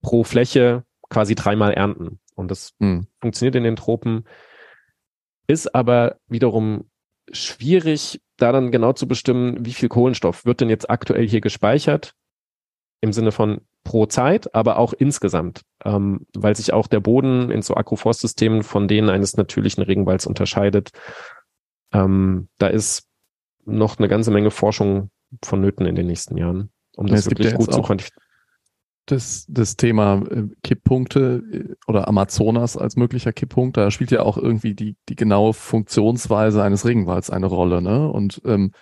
pro Fläche quasi dreimal ernten. Und das hm. funktioniert in den Tropen, ist aber wiederum schwierig, da dann genau zu bestimmen, wie viel Kohlenstoff wird denn jetzt aktuell hier gespeichert, im Sinne von pro Zeit, aber auch insgesamt, ähm, weil sich auch der Boden in so Agroforstsystemen von denen eines natürlichen Regenwalds unterscheidet. Ähm, da ist noch eine ganze Menge Forschung vonnöten in den nächsten Jahren, um das ja, wirklich gut zu quantifizieren. Das, das Thema äh, Kipppunkte äh, oder Amazonas als möglicher Kipppunkt, da spielt ja auch irgendwie die, die genaue Funktionsweise eines Regenwalds eine Rolle. Ne? Und ähm,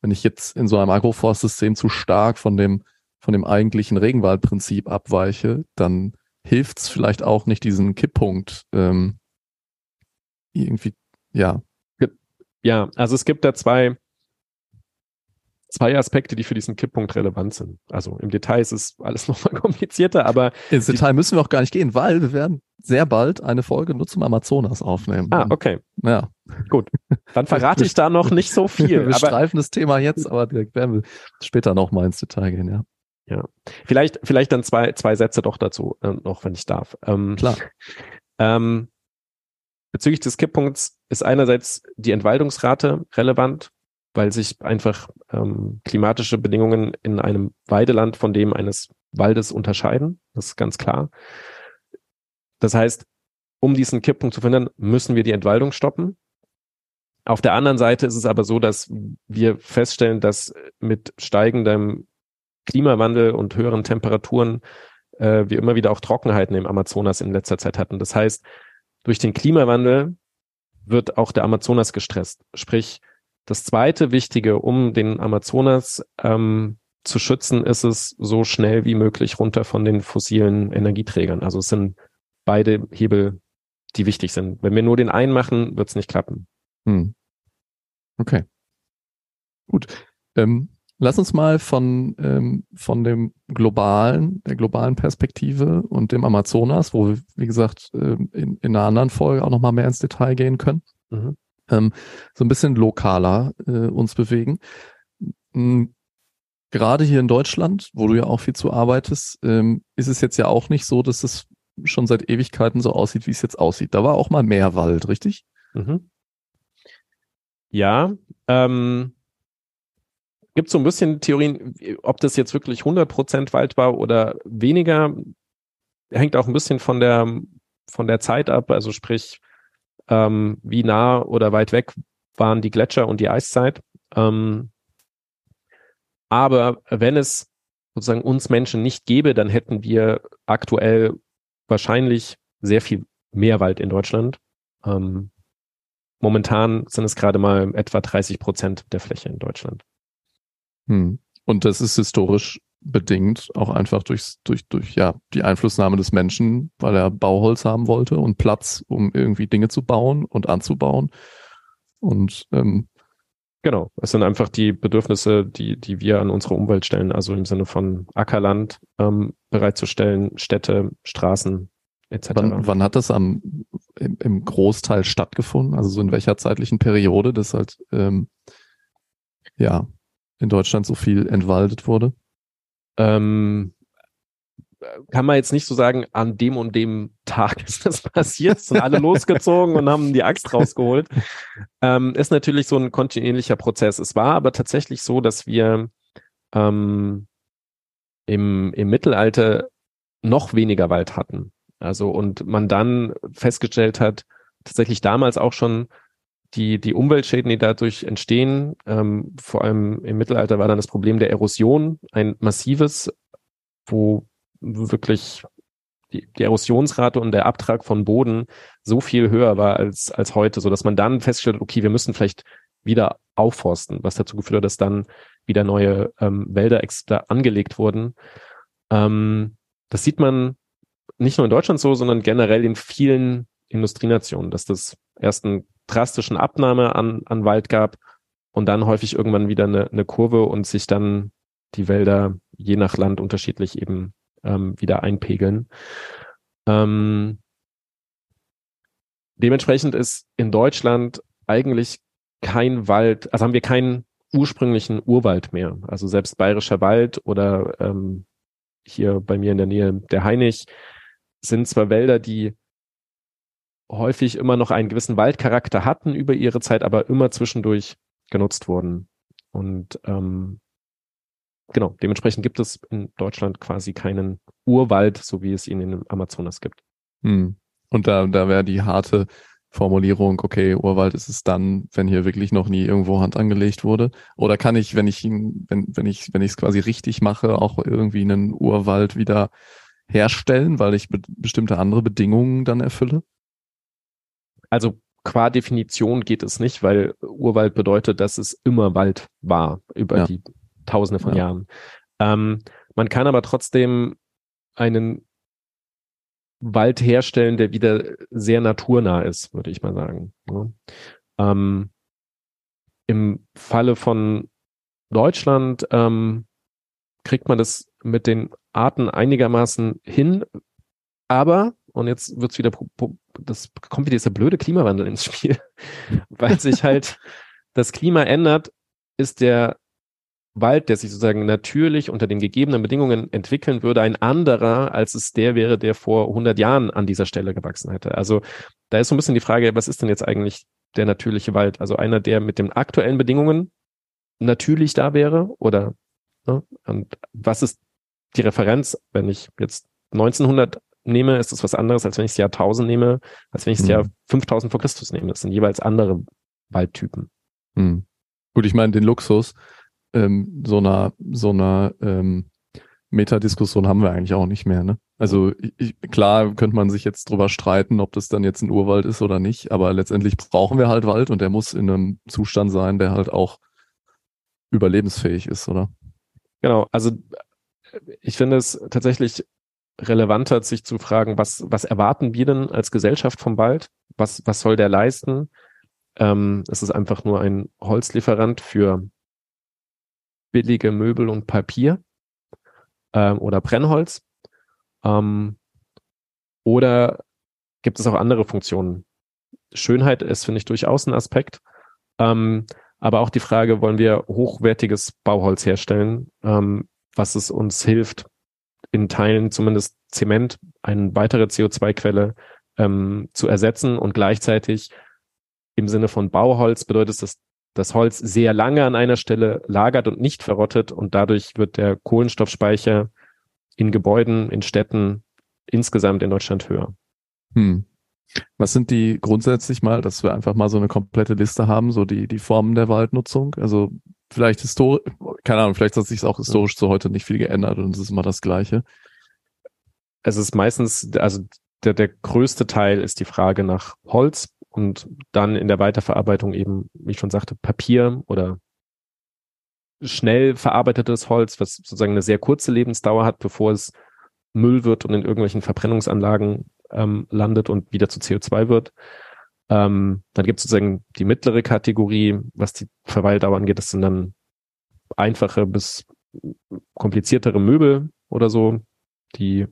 wenn ich jetzt in so einem Agroforstsystem zu stark von dem von dem eigentlichen Regenwaldprinzip abweiche, dann hilft es vielleicht auch nicht, diesen Kipppunkt ähm, irgendwie, ja. Ja, also es gibt da zwei, zwei Aspekte, die für diesen Kipppunkt relevant sind. Also im Detail ist es alles (laughs) nochmal komplizierter, aber. Ins Detail müssen wir auch gar nicht gehen, weil wir werden sehr bald eine Folge nur zum Amazonas aufnehmen. Ah, okay. Ja. Gut. Dann verrate ich da noch nicht so (laughs) viel. wir streifen das Thema jetzt, aber werden wir später nochmal ins Detail gehen, ja. Ja, vielleicht, vielleicht dann zwei, zwei Sätze doch dazu äh, noch, wenn ich darf. Ähm, Klar. Ähm, bezüglich des Kipppunkts ist einerseits die Entwaldungsrate relevant, weil sich einfach ähm, klimatische Bedingungen in einem Weideland von dem eines Waldes unterscheiden. Das ist ganz klar. Das heißt, um diesen Kipppunkt zu verhindern, müssen wir die Entwaldung stoppen. Auf der anderen Seite ist es aber so, dass wir feststellen, dass mit steigendem Klimawandel und höheren Temperaturen äh, wir immer wieder auch Trockenheiten im Amazonas in letzter Zeit hatten. Das heißt, durch den Klimawandel wird auch der Amazonas gestresst. Sprich, das zweite Wichtige, um den Amazonas ähm, zu schützen, ist es so schnell wie möglich runter von den fossilen Energieträgern. Also es sind beide Hebel, die wichtig sind. Wenn wir nur den einen machen, wird es nicht klappen. Hm. Okay. Gut. Ähm, Lass uns mal von, ähm, von dem globalen, der globalen Perspektive und dem Amazonas, wo wir, wie gesagt, ähm, in, in einer anderen Folge auch nochmal mehr ins Detail gehen können, mhm. Ähm, so ein bisschen lokaler äh, uns bewegen. Mhm. Gerade hier in Deutschland, wo du ja auch viel zu arbeitest, ähm, ist es jetzt ja auch nicht so, dass es schon seit Ewigkeiten so aussieht, wie es jetzt aussieht. Da war auch mal mehr Wald, richtig? Mhm. Ja, ähm, gibt so ein bisschen Theorien, ob das jetzt wirklich 100% Wald war oder weniger. Hängt auch ein bisschen von der, von der Zeit ab, also sprich, ähm, wie nah oder weit weg waren die Gletscher und die Eiszeit. Ähm, aber wenn es sozusagen uns Menschen nicht gäbe, dann hätten wir aktuell wahrscheinlich sehr viel mehr Wald in Deutschland. Ähm, momentan sind es gerade mal etwa 30 Prozent der Fläche in Deutschland. Hm. Und das ist historisch bedingt, auch einfach durch, durch, durch ja, die Einflussnahme des Menschen, weil er Bauholz haben wollte und Platz, um irgendwie Dinge zu bauen und anzubauen. Und ähm, genau, es sind einfach die Bedürfnisse, die, die wir an unsere Umwelt stellen, also im Sinne von Ackerland ähm, bereitzustellen, Städte, Straßen, etc. Wann, wann hat das am im, im Großteil stattgefunden? Also so in welcher zeitlichen Periode das halt ähm, ja in Deutschland so viel entwaldet wurde? Ähm, kann man jetzt nicht so sagen, an dem und dem Tag (laughs) ist das passiert, sind alle losgezogen und haben die Axt rausgeholt. Ähm, ist natürlich so ein kontinuierlicher Prozess. Es war aber tatsächlich so, dass wir ähm, im, im Mittelalter noch weniger Wald hatten. Also und man dann festgestellt hat, tatsächlich damals auch schon die, die Umweltschäden, die dadurch entstehen, ähm, vor allem im Mittelalter war dann das Problem der Erosion, ein massives, wo wirklich die, die Erosionsrate und der Abtrag von Boden so viel höher war als, als heute, so dass man dann feststellt, okay, wir müssen vielleicht wieder aufforsten, was dazu geführt hat, dass dann wieder neue ähm, Wälder extra angelegt wurden. Ähm, das sieht man nicht nur in Deutschland so, sondern generell in vielen Industrienationen, dass das erst einen drastischen Abnahme an, an Wald gab und dann häufig irgendwann wieder eine, eine Kurve und sich dann die Wälder je nach Land unterschiedlich eben ähm, wieder einpegeln. Ähm, dementsprechend ist in Deutschland eigentlich kein Wald, also haben wir keinen ursprünglichen Urwald mehr. Also selbst bayerischer Wald oder ähm, hier bei mir in der Nähe der Hainich sind zwar Wälder, die häufig immer noch einen gewissen Waldcharakter hatten über ihre Zeit, aber immer zwischendurch genutzt wurden. Und ähm, genau, dementsprechend gibt es in Deutschland quasi keinen Urwald, so wie es ihn in Amazonas gibt. Hm. Und da, da wäre die harte Formulierung, okay, Urwald ist es dann, wenn hier wirklich noch nie irgendwo Hand angelegt wurde? Oder kann ich, wenn ich ihn, wenn, wenn ich, wenn ich es quasi richtig mache, auch irgendwie einen Urwald wieder herstellen, weil ich be bestimmte andere Bedingungen dann erfülle? Also qua Definition geht es nicht, weil Urwald bedeutet, dass es immer Wald war über ja. die Tausende von ja. Jahren. Ähm, man kann aber trotzdem einen Wald herstellen, der wieder sehr naturnah ist, würde ich mal sagen. Ja. Ähm, Im Falle von Deutschland ähm, kriegt man das mit den Arten einigermaßen hin, aber, und jetzt wird's wieder, das kommt wieder dieser blöde Klimawandel ins Spiel, (laughs) weil sich halt das Klima ändert, ist der Wald, der sich sozusagen natürlich unter den gegebenen Bedingungen entwickeln würde, ein anderer, als es der wäre, der vor 100 Jahren an dieser Stelle gewachsen hätte. Also da ist so ein bisschen die Frage, was ist denn jetzt eigentlich der natürliche Wald? Also einer, der mit den aktuellen Bedingungen natürlich da wäre oder ne? und was ist die Referenz, wenn ich jetzt 1900 nehme, ist das was anderes, als wenn ich das Jahr 1000 nehme, als wenn ich das Jahr 5000 vor Christus nehme. Das sind jeweils andere Waldtypen. Hm. Gut, ich meine, den Luxus, ähm, so einer, so einer ähm, Metadiskussion haben wir eigentlich auch nicht mehr. Ne? Also ich, klar könnte man sich jetzt drüber streiten, ob das dann jetzt ein Urwald ist oder nicht, aber letztendlich brauchen wir halt Wald und der muss in einem Zustand sein, der halt auch überlebensfähig ist, oder? Genau, also ich finde es tatsächlich relevanter, sich zu fragen, was, was erwarten wir denn als Gesellschaft vom Wald? Was, was soll der leisten? Ähm, es ist einfach nur ein Holzlieferant für billige Möbel und Papier ähm, oder Brennholz? Ähm, oder gibt es auch andere Funktionen? Schönheit ist, finde ich, durchaus ein Aspekt. Ähm, aber auch die Frage, wollen wir hochwertiges Bauholz herstellen, ähm, was es uns hilft, in Teilen zumindest Zement, eine weitere CO2-Quelle ähm, zu ersetzen und gleichzeitig im Sinne von Bauholz bedeutet es, dass das Holz sehr lange an einer Stelle lagert und nicht verrottet und dadurch wird der Kohlenstoffspeicher in Gebäuden, in Städten insgesamt in Deutschland höher. Hm. Was sind die grundsätzlich mal, dass wir einfach mal so eine komplette Liste haben, so die, die Formen der Waldnutzung? Also vielleicht historisch, keine Ahnung, vielleicht hat sich auch historisch zu heute nicht viel geändert und es ist immer das Gleiche. Es ist meistens, also der, der größte Teil ist die Frage nach Holz und dann in der Weiterverarbeitung eben, wie ich schon sagte, Papier oder schnell verarbeitetes Holz, was sozusagen eine sehr kurze Lebensdauer hat, bevor es Müll wird und in irgendwelchen Verbrennungsanlagen ähm, landet und wieder zu CO2 wird. Ähm, dann gibt es sozusagen die mittlere Kategorie, was die Verweildauer angeht. Das sind dann einfache bis kompliziertere Möbel oder so, die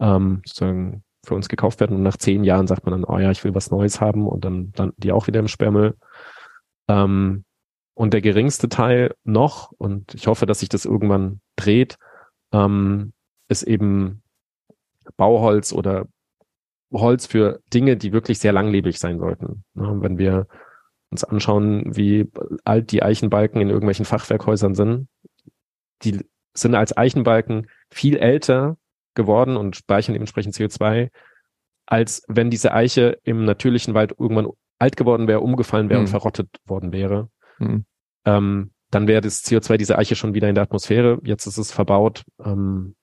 ähm, sozusagen für uns gekauft werden und nach zehn Jahren sagt man dann, oh ja, ich will was Neues haben und dann landen die auch wieder im Sperrmüll. Ähm, und der geringste Teil noch, und ich hoffe, dass sich das irgendwann dreht, ähm, ist eben Bauholz oder Holz für Dinge, die wirklich sehr langlebig sein sollten. Ja, wenn wir uns anschauen, wie alt die Eichenbalken in irgendwelchen Fachwerkhäusern sind, die sind als Eichenbalken viel älter geworden und speichern dementsprechend CO2, als wenn diese Eiche im natürlichen Wald irgendwann alt geworden wäre, umgefallen wäre hm. und verrottet worden wäre. Hm. Ähm, dann wäre das CO2 dieser Eiche schon wieder in der Atmosphäre. Jetzt ist es verbaut. Ähm,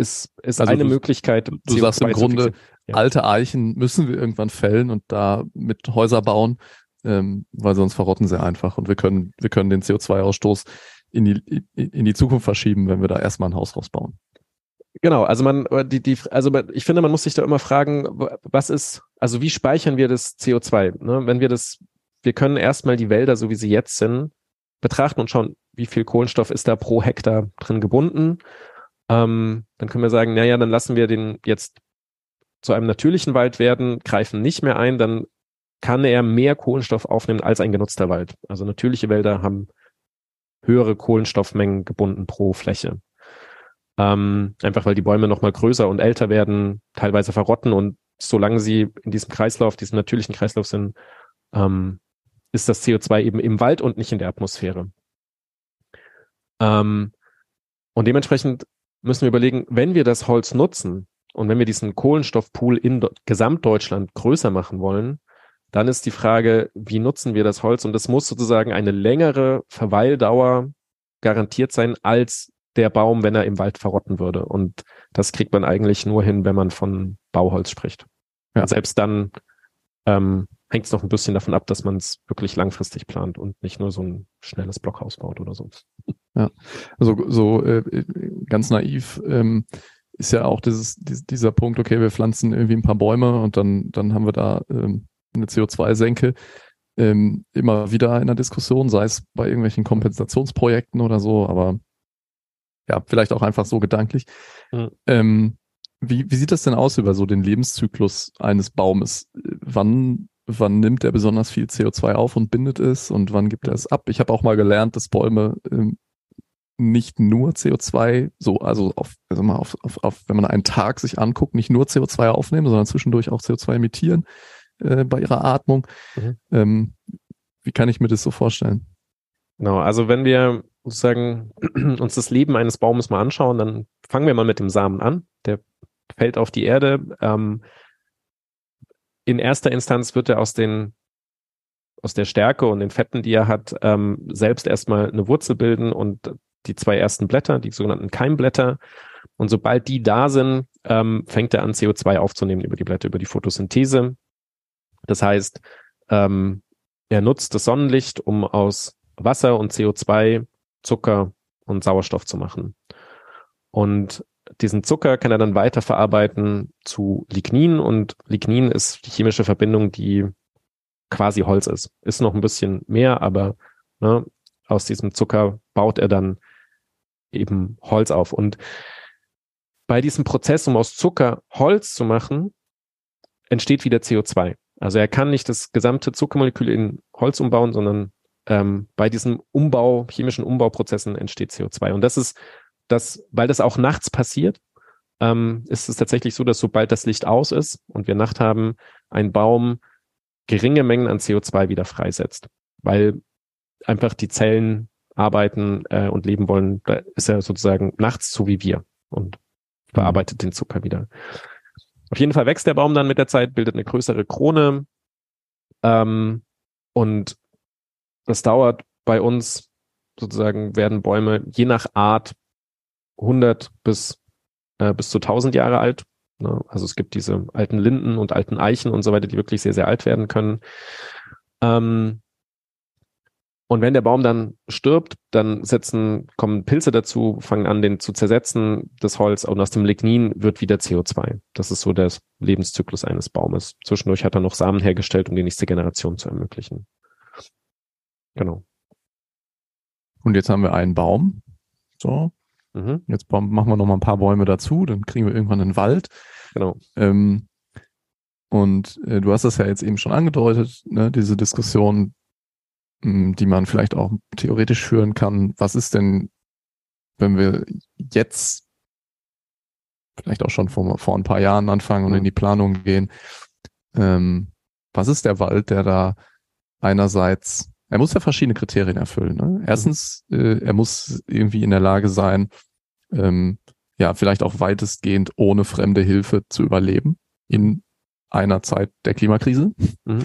ist, ist also eine du, Möglichkeit. Du CO2 sagst im Grunde, ja. alte Eichen müssen wir irgendwann fällen und da mit Häuser bauen, ähm, weil sonst verrotten sie einfach und wir können, wir können den CO2-Ausstoß in die, in die Zukunft verschieben, wenn wir da erstmal ein Haus rausbauen. Genau, also man, die, die, also ich finde, man muss sich da immer fragen, was ist, also wie speichern wir das CO2? Ne? Wenn wir das, wir können erstmal die Wälder, so wie sie jetzt sind, betrachten und schauen, wie viel Kohlenstoff ist da pro Hektar drin gebunden. Ähm, dann können wir sagen, naja, dann lassen wir den jetzt zu einem natürlichen Wald werden, greifen nicht mehr ein, dann kann er mehr Kohlenstoff aufnehmen als ein genutzter Wald. Also natürliche Wälder haben höhere Kohlenstoffmengen gebunden pro Fläche. Ähm, einfach weil die Bäume nochmal größer und älter werden, teilweise verrotten und solange sie in diesem Kreislauf, diesem natürlichen Kreislauf sind, ähm, ist das CO2 eben im Wald und nicht in der Atmosphäre. Ähm, und dementsprechend müssen wir überlegen, wenn wir das Holz nutzen und wenn wir diesen Kohlenstoffpool in Gesamtdeutschland größer machen wollen, dann ist die Frage, wie nutzen wir das Holz? Und es muss sozusagen eine längere Verweildauer garantiert sein als der Baum, wenn er im Wald verrotten würde. Und das kriegt man eigentlich nur hin, wenn man von Bauholz spricht. Ja. Selbst dann ähm, hängt es noch ein bisschen davon ab, dass man es wirklich langfristig plant und nicht nur so ein schnelles Blockhaus baut oder so. Ja, also so äh, ganz naiv ähm, ist ja auch dieses, dieser Punkt, okay, wir pflanzen irgendwie ein paar Bäume und dann, dann haben wir da ähm, eine CO2-Senke ähm, immer wieder in der Diskussion, sei es bei irgendwelchen Kompensationsprojekten oder so, aber ja, vielleicht auch einfach so gedanklich. Mhm. Ähm, wie, wie sieht das denn aus über so den Lebenszyklus eines Baumes? Wann, wann nimmt er besonders viel CO2 auf und bindet es und wann gibt er es ab? Ich habe auch mal gelernt, dass Bäume ähm, nicht nur CO2, so, also auf, also mal auf, auf, auf, wenn man einen Tag sich anguckt, nicht nur CO2 aufnehmen, sondern zwischendurch auch CO2 emittieren äh, bei ihrer Atmung. Mhm. Ähm, wie kann ich mir das so vorstellen? Genau, also wenn wir sozusagen (clears throat) uns das Leben eines Baumes mal anschauen, dann fangen wir mal mit dem Samen an. Der fällt auf die Erde. Ähm, in erster Instanz wird er aus den aus der Stärke und den Fetten, die er hat, ähm, selbst erstmal eine Wurzel bilden und die zwei ersten Blätter, die sogenannten Keimblätter. Und sobald die da sind, ähm, fängt er an, CO2 aufzunehmen über die Blätter, über die Photosynthese. Das heißt, ähm, er nutzt das Sonnenlicht, um aus Wasser und CO2 Zucker und Sauerstoff zu machen. Und diesen Zucker kann er dann weiterverarbeiten zu Lignin und Lignin ist die chemische Verbindung, die quasi Holz ist. Ist noch ein bisschen mehr, aber ne, aus diesem Zucker baut er dann eben Holz auf. Und bei diesem Prozess, um aus Zucker Holz zu machen, entsteht wieder CO2. Also er kann nicht das gesamte Zuckermolekül in Holz umbauen, sondern ähm, bei diesem Umbau, chemischen Umbauprozessen entsteht CO2. Und das ist das, weil das auch nachts passiert, ähm, ist es tatsächlich so, dass sobald das Licht aus ist und wir Nacht haben, ein Baum geringe Mengen an CO2 wieder freisetzt, weil einfach die Zellen arbeiten äh, und leben wollen. Da ist er sozusagen nachts so wie wir und verarbeitet den Zucker wieder. Auf jeden Fall wächst der Baum dann mit der Zeit, bildet eine größere Krone. Ähm, und das dauert bei uns sozusagen, werden Bäume je nach Art 100 bis, äh, bis zu 1000 Jahre alt. Ne? Also es gibt diese alten Linden und alten Eichen und so weiter, die wirklich sehr, sehr alt werden können. Ähm, und wenn der Baum dann stirbt, dann setzen, kommen Pilze dazu, fangen an, den zu zersetzen, das Holz, und aus dem Lignin wird wieder CO2. Das ist so der Lebenszyklus eines Baumes. Zwischendurch hat er noch Samen hergestellt, um die nächste Generation zu ermöglichen. Genau. Und jetzt haben wir einen Baum. So. Mhm. Jetzt machen wir noch mal ein paar Bäume dazu, dann kriegen wir irgendwann einen Wald. Genau. Ähm, und äh, du hast das ja jetzt eben schon angedeutet, ne, diese Diskussion, die man vielleicht auch theoretisch führen kann. Was ist denn, wenn wir jetzt vielleicht auch schon vor, vor ein paar Jahren anfangen und in die Planung gehen? Ähm, was ist der Wald, der da einerseits, er muss ja verschiedene Kriterien erfüllen. Ne? Erstens, äh, er muss irgendwie in der Lage sein, ähm, ja vielleicht auch weitestgehend ohne fremde Hilfe zu überleben in einer Zeit der Klimakrise. Mhm.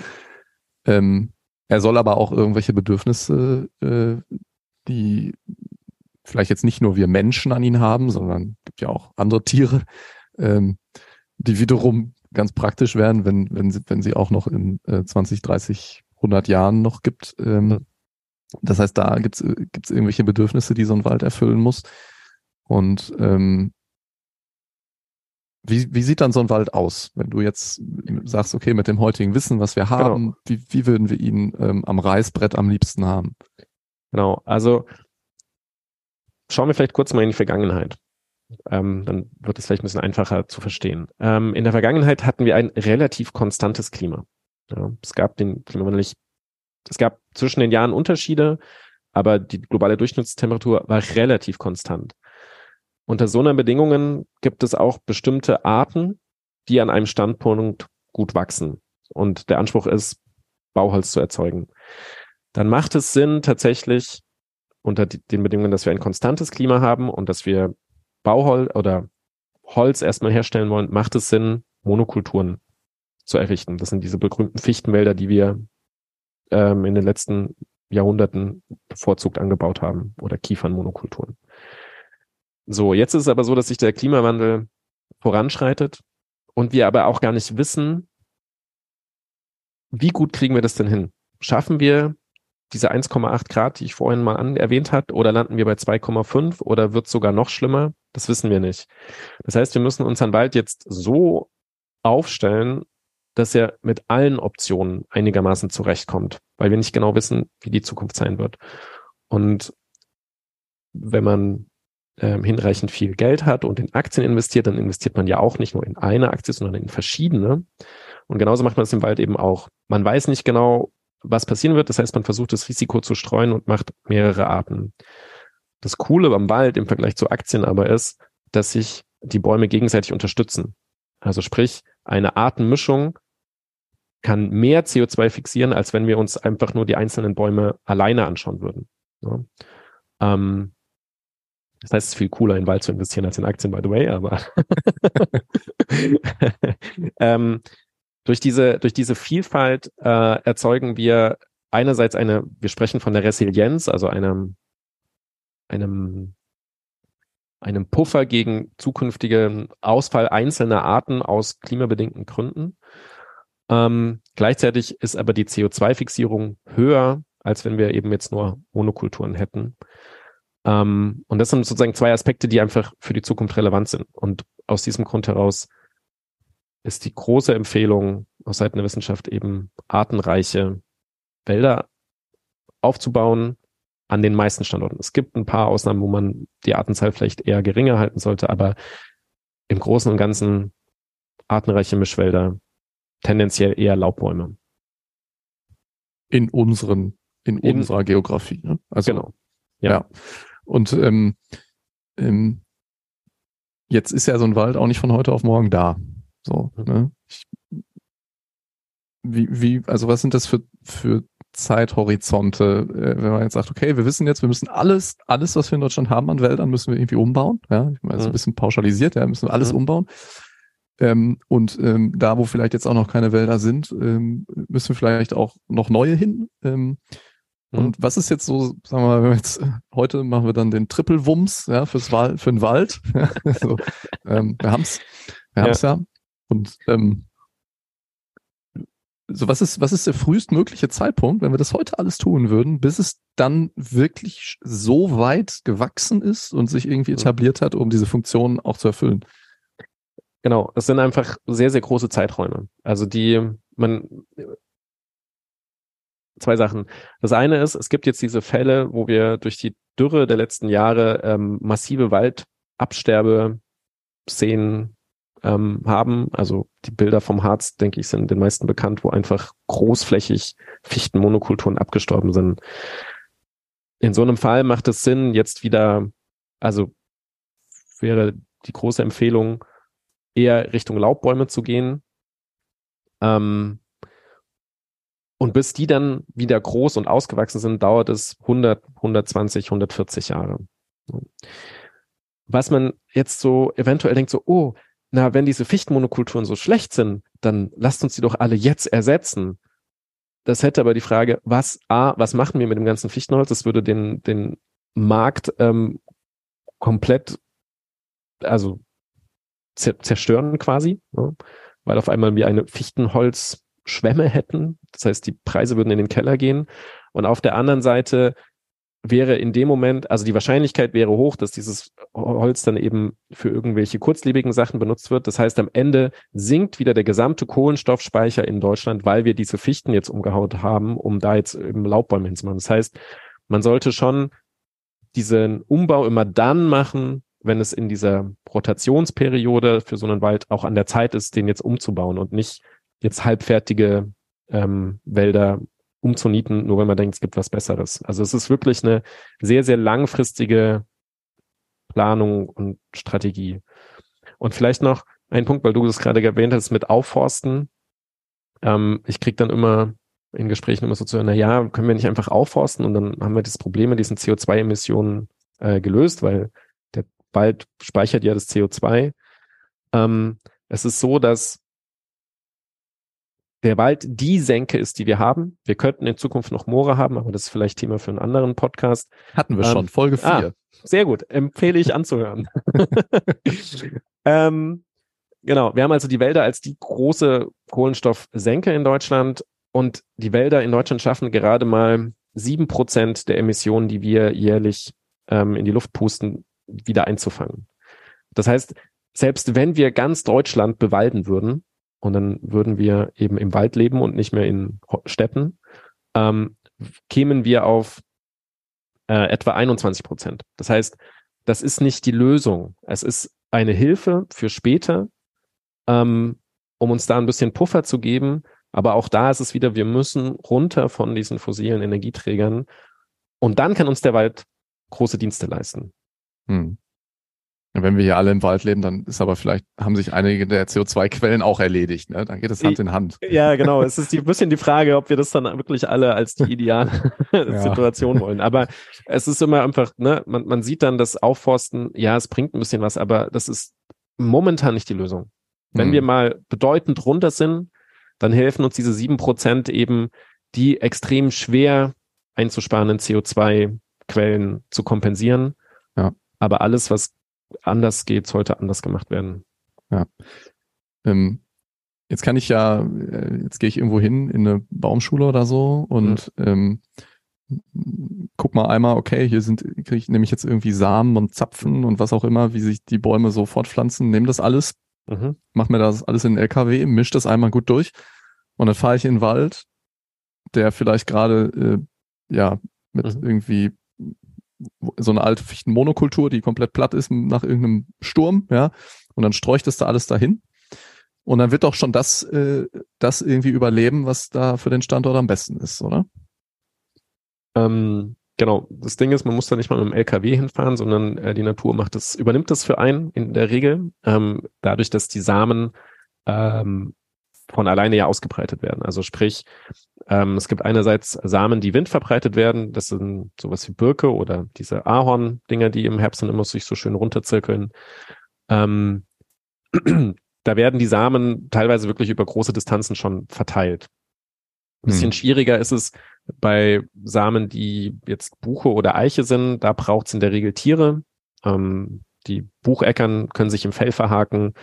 Ähm, er soll aber auch irgendwelche Bedürfnisse, äh, die vielleicht jetzt nicht nur wir Menschen an ihn haben, sondern gibt ja auch andere Tiere, ähm, die wiederum ganz praktisch wären, wenn, wenn, sie, wenn sie auch noch in äh, 20, 30, 100 Jahren noch gibt. Ähm, das heißt, da gibt es gibt's irgendwelche Bedürfnisse, die so ein Wald erfüllen muss. Und ähm, wie, wie sieht dann so ein Wald aus, wenn du jetzt sagst, okay, mit dem heutigen Wissen, was wir haben, genau. wie, wie würden wir ihn ähm, am Reißbrett am liebsten haben? Genau, also schauen wir vielleicht kurz mal in die Vergangenheit. Ähm, dann wird es vielleicht ein bisschen einfacher zu verstehen. Ähm, in der Vergangenheit hatten wir ein relativ konstantes Klima. Ja, es gab den Klimawandel nicht, es gab zwischen den Jahren Unterschiede, aber die globale Durchschnittstemperatur war relativ konstant. Unter so einer Bedingungen gibt es auch bestimmte Arten, die an einem Standpunkt gut wachsen. Und der Anspruch ist, Bauholz zu erzeugen. Dann macht es Sinn, tatsächlich unter den Bedingungen, dass wir ein konstantes Klima haben und dass wir Bauholz oder Holz erstmal herstellen wollen, macht es Sinn, Monokulturen zu errichten. Das sind diese berühmten Fichtenwälder, die wir ähm, in den letzten Jahrhunderten bevorzugt angebaut haben oder Kiefernmonokulturen. So, jetzt ist es aber so, dass sich der Klimawandel voranschreitet und wir aber auch gar nicht wissen, wie gut kriegen wir das denn hin? Schaffen wir diese 1,8 Grad, die ich vorhin mal an, erwähnt hat, oder landen wir bei 2,5 oder wird es sogar noch schlimmer? Das wissen wir nicht. Das heißt, wir müssen unseren Wald jetzt so aufstellen, dass er mit allen Optionen einigermaßen zurechtkommt, weil wir nicht genau wissen, wie die Zukunft sein wird. Und wenn man ähm, hinreichend viel Geld hat und in Aktien investiert, dann investiert man ja auch nicht nur in eine Aktie, sondern in verschiedene. Und genauso macht man das im Wald eben auch. Man weiß nicht genau, was passieren wird. Das heißt, man versucht das Risiko zu streuen und macht mehrere Arten. Das Coole beim Wald im Vergleich zu Aktien aber ist, dass sich die Bäume gegenseitig unterstützen. Also sprich, eine Artenmischung kann mehr CO2 fixieren, als wenn wir uns einfach nur die einzelnen Bäume alleine anschauen würden. Ja. Ähm, das heißt, es ist viel cooler, in Wald zu investieren als in Aktien, by the way, aber (laughs) ähm, durch diese, durch diese Vielfalt äh, erzeugen wir einerseits eine, wir sprechen von der Resilienz, also einem, einem, einem Puffer gegen zukünftigen Ausfall einzelner Arten aus klimabedingten Gründen. Ähm, gleichzeitig ist aber die CO2-Fixierung höher, als wenn wir eben jetzt nur Monokulturen hätten. Ähm, und das sind sozusagen zwei Aspekte, die einfach für die Zukunft relevant sind. Und aus diesem Grund heraus ist die große Empfehlung aus Seiten der Wissenschaft eben artenreiche Wälder aufzubauen an den meisten Standorten. Es gibt ein paar Ausnahmen, wo man die Artenzahl vielleicht eher geringer halten sollte, aber im Großen und Ganzen artenreiche Mischwälder, tendenziell eher Laubbäume. In unseren, in, in unserer Geografie. Ne? Also, genau. Ja. ja. Und ähm, ähm, jetzt ist ja so ein Wald auch nicht von heute auf morgen da. So, mhm. ne? Ich, wie, wie, also was sind das für, für Zeithorizonte, äh, wenn man jetzt sagt, okay, wir wissen jetzt, wir müssen alles, alles, was wir in Deutschland haben an Wäldern, müssen wir irgendwie umbauen. Ja, ich meine, mhm. so ein bisschen pauschalisiert, ja, müssen wir alles mhm. umbauen. Ähm, und ähm, da, wo vielleicht jetzt auch noch keine Wälder sind, ähm, müssen wir vielleicht auch noch neue hin. Ähm, Mhm. Und was ist jetzt so, sagen wir mal, jetzt, heute machen wir dann den Triple-Wumms, ja, fürs Wald, für den Wald. (laughs) so, ähm, wir haben's, wir haben's ja. ja. Und ähm, so was ist, was ist der frühestmögliche Zeitpunkt, wenn wir das heute alles tun würden, bis es dann wirklich so weit gewachsen ist und sich irgendwie mhm. etabliert hat, um diese Funktion auch zu erfüllen? Genau, es sind einfach sehr, sehr große Zeiträume. Also die, man, zwei Sachen. Das eine ist, es gibt jetzt diese Fälle, wo wir durch die Dürre der letzten Jahre ähm, massive Waldabsterbe-Szenen ähm, haben. Also die Bilder vom Harz, denke ich, sind den meisten bekannt, wo einfach großflächig Fichtenmonokulturen abgestorben sind. In so einem Fall macht es Sinn, jetzt wieder, also wäre die große Empfehlung, eher Richtung Laubbäume zu gehen. Ähm, und bis die dann wieder groß und ausgewachsen sind, dauert es 100, 120, 140 Jahre. was man jetzt so eventuell denkt, so, oh, na, wenn diese Fichtenmonokulturen so schlecht sind, dann lasst uns die doch alle jetzt ersetzen. Das hätte aber die Frage, was, A, was machen wir mit dem ganzen Fichtenholz? Das würde den, den Markt ähm, komplett, also zerstören quasi, ne? weil auf einmal wir eine Fichtenholzschwemme hätten. Das heißt, die Preise würden in den Keller gehen. Und auf der anderen Seite wäre in dem Moment, also die Wahrscheinlichkeit wäre hoch, dass dieses Holz dann eben für irgendwelche kurzlebigen Sachen benutzt wird. Das heißt, am Ende sinkt wieder der gesamte Kohlenstoffspeicher in Deutschland, weil wir diese Fichten jetzt umgehaut haben, um da jetzt eben Laubbäume hinzumachen. Das heißt, man sollte schon diesen Umbau immer dann machen, wenn es in dieser Rotationsperiode für so einen Wald auch an der Zeit ist, den jetzt umzubauen und nicht jetzt halbfertige ähm, Wälder umzunieten, nur weil man denkt, es gibt was Besseres. Also es ist wirklich eine sehr, sehr langfristige Planung und Strategie. Und vielleicht noch ein Punkt, weil du das gerade erwähnt hast, mit Aufforsten. Ähm, ich krieg dann immer in Gesprächen immer so zu hören, na ja, können wir nicht einfach aufforsten und dann haben wir das Problem mit diesen CO2-Emissionen äh, gelöst, weil der Wald speichert ja das CO2. Ähm, es ist so, dass Wald die Senke ist, die wir haben. Wir könnten in Zukunft noch Moore haben, aber das ist vielleicht Thema für einen anderen Podcast. Hatten wir ähm, schon, Folge 4. Ah, sehr gut, empfehle ich anzuhören. (laughs) ähm, genau, wir haben also die Wälder als die große Kohlenstoffsenke in Deutschland und die Wälder in Deutschland schaffen gerade mal sieben Prozent der Emissionen, die wir jährlich ähm, in die Luft pusten, wieder einzufangen. Das heißt, selbst wenn wir ganz Deutschland bewalden würden, und dann würden wir eben im Wald leben und nicht mehr in Städten, ähm, kämen wir auf äh, etwa 21 Prozent. Das heißt, das ist nicht die Lösung. Es ist eine Hilfe für später, ähm, um uns da ein bisschen Puffer zu geben. Aber auch da ist es wieder, wir müssen runter von diesen fossilen Energieträgern. Und dann kann uns der Wald große Dienste leisten. Hm. Wenn wir hier alle im Wald leben, dann ist aber vielleicht, haben sich einige der CO2-Quellen auch erledigt. Ne? Dann geht es Hand in Hand. Ja, genau. es ist ein bisschen die Frage, ob wir das dann wirklich alle als die ideale (laughs) ja. Situation wollen. Aber es ist immer einfach, ne, man, man sieht dann das Aufforsten, ja, es bringt ein bisschen was, aber das ist momentan nicht die Lösung. Wenn hm. wir mal bedeutend runter sind, dann helfen uns diese sieben Prozent eben, die extrem schwer einzusparenden CO2-Quellen zu kompensieren. Ja. Aber alles, was anders geht, sollte anders gemacht werden. Ja. Ähm, jetzt kann ich ja, äh, jetzt gehe ich irgendwo hin in eine Baumschule oder so und mhm. ähm, guck mal einmal, okay, hier sind, kriege ich nämlich jetzt irgendwie Samen und Zapfen und was auch immer, wie sich die Bäume so fortpflanzen, nehme das alles, mhm. mach mir das alles in den LKW, misch das einmal gut durch und dann fahre ich in den Wald, der vielleicht gerade äh, ja mit mhm. irgendwie so eine alte Fichtenmonokultur, die komplett platt ist nach irgendeinem Sturm, ja, und dann streuchtest du alles dahin. Und dann wird doch schon das, äh, das irgendwie überleben, was da für den Standort am besten ist, oder? Ähm, genau. Das Ding ist, man muss da nicht mal mit dem LKW hinfahren, sondern äh, die Natur macht das, übernimmt das für einen in der Regel. Ähm, dadurch, dass die Samen ähm, von alleine ja ausgebreitet werden. Also sprich, ähm, es gibt einerseits Samen, die Wind verbreitet werden. Das sind sowas wie Birke oder diese Ahorn-Dinger, die im Herbst dann immer sich so schön runterzirkeln. Ähm, (clears throat) da werden die Samen teilweise wirklich über große Distanzen schon verteilt. Ein bisschen hm. schwieriger ist es bei Samen, die jetzt Buche oder Eiche sind. Da braucht es in der Regel Tiere. Ähm, die Bucheckern können sich im Fell verhaken.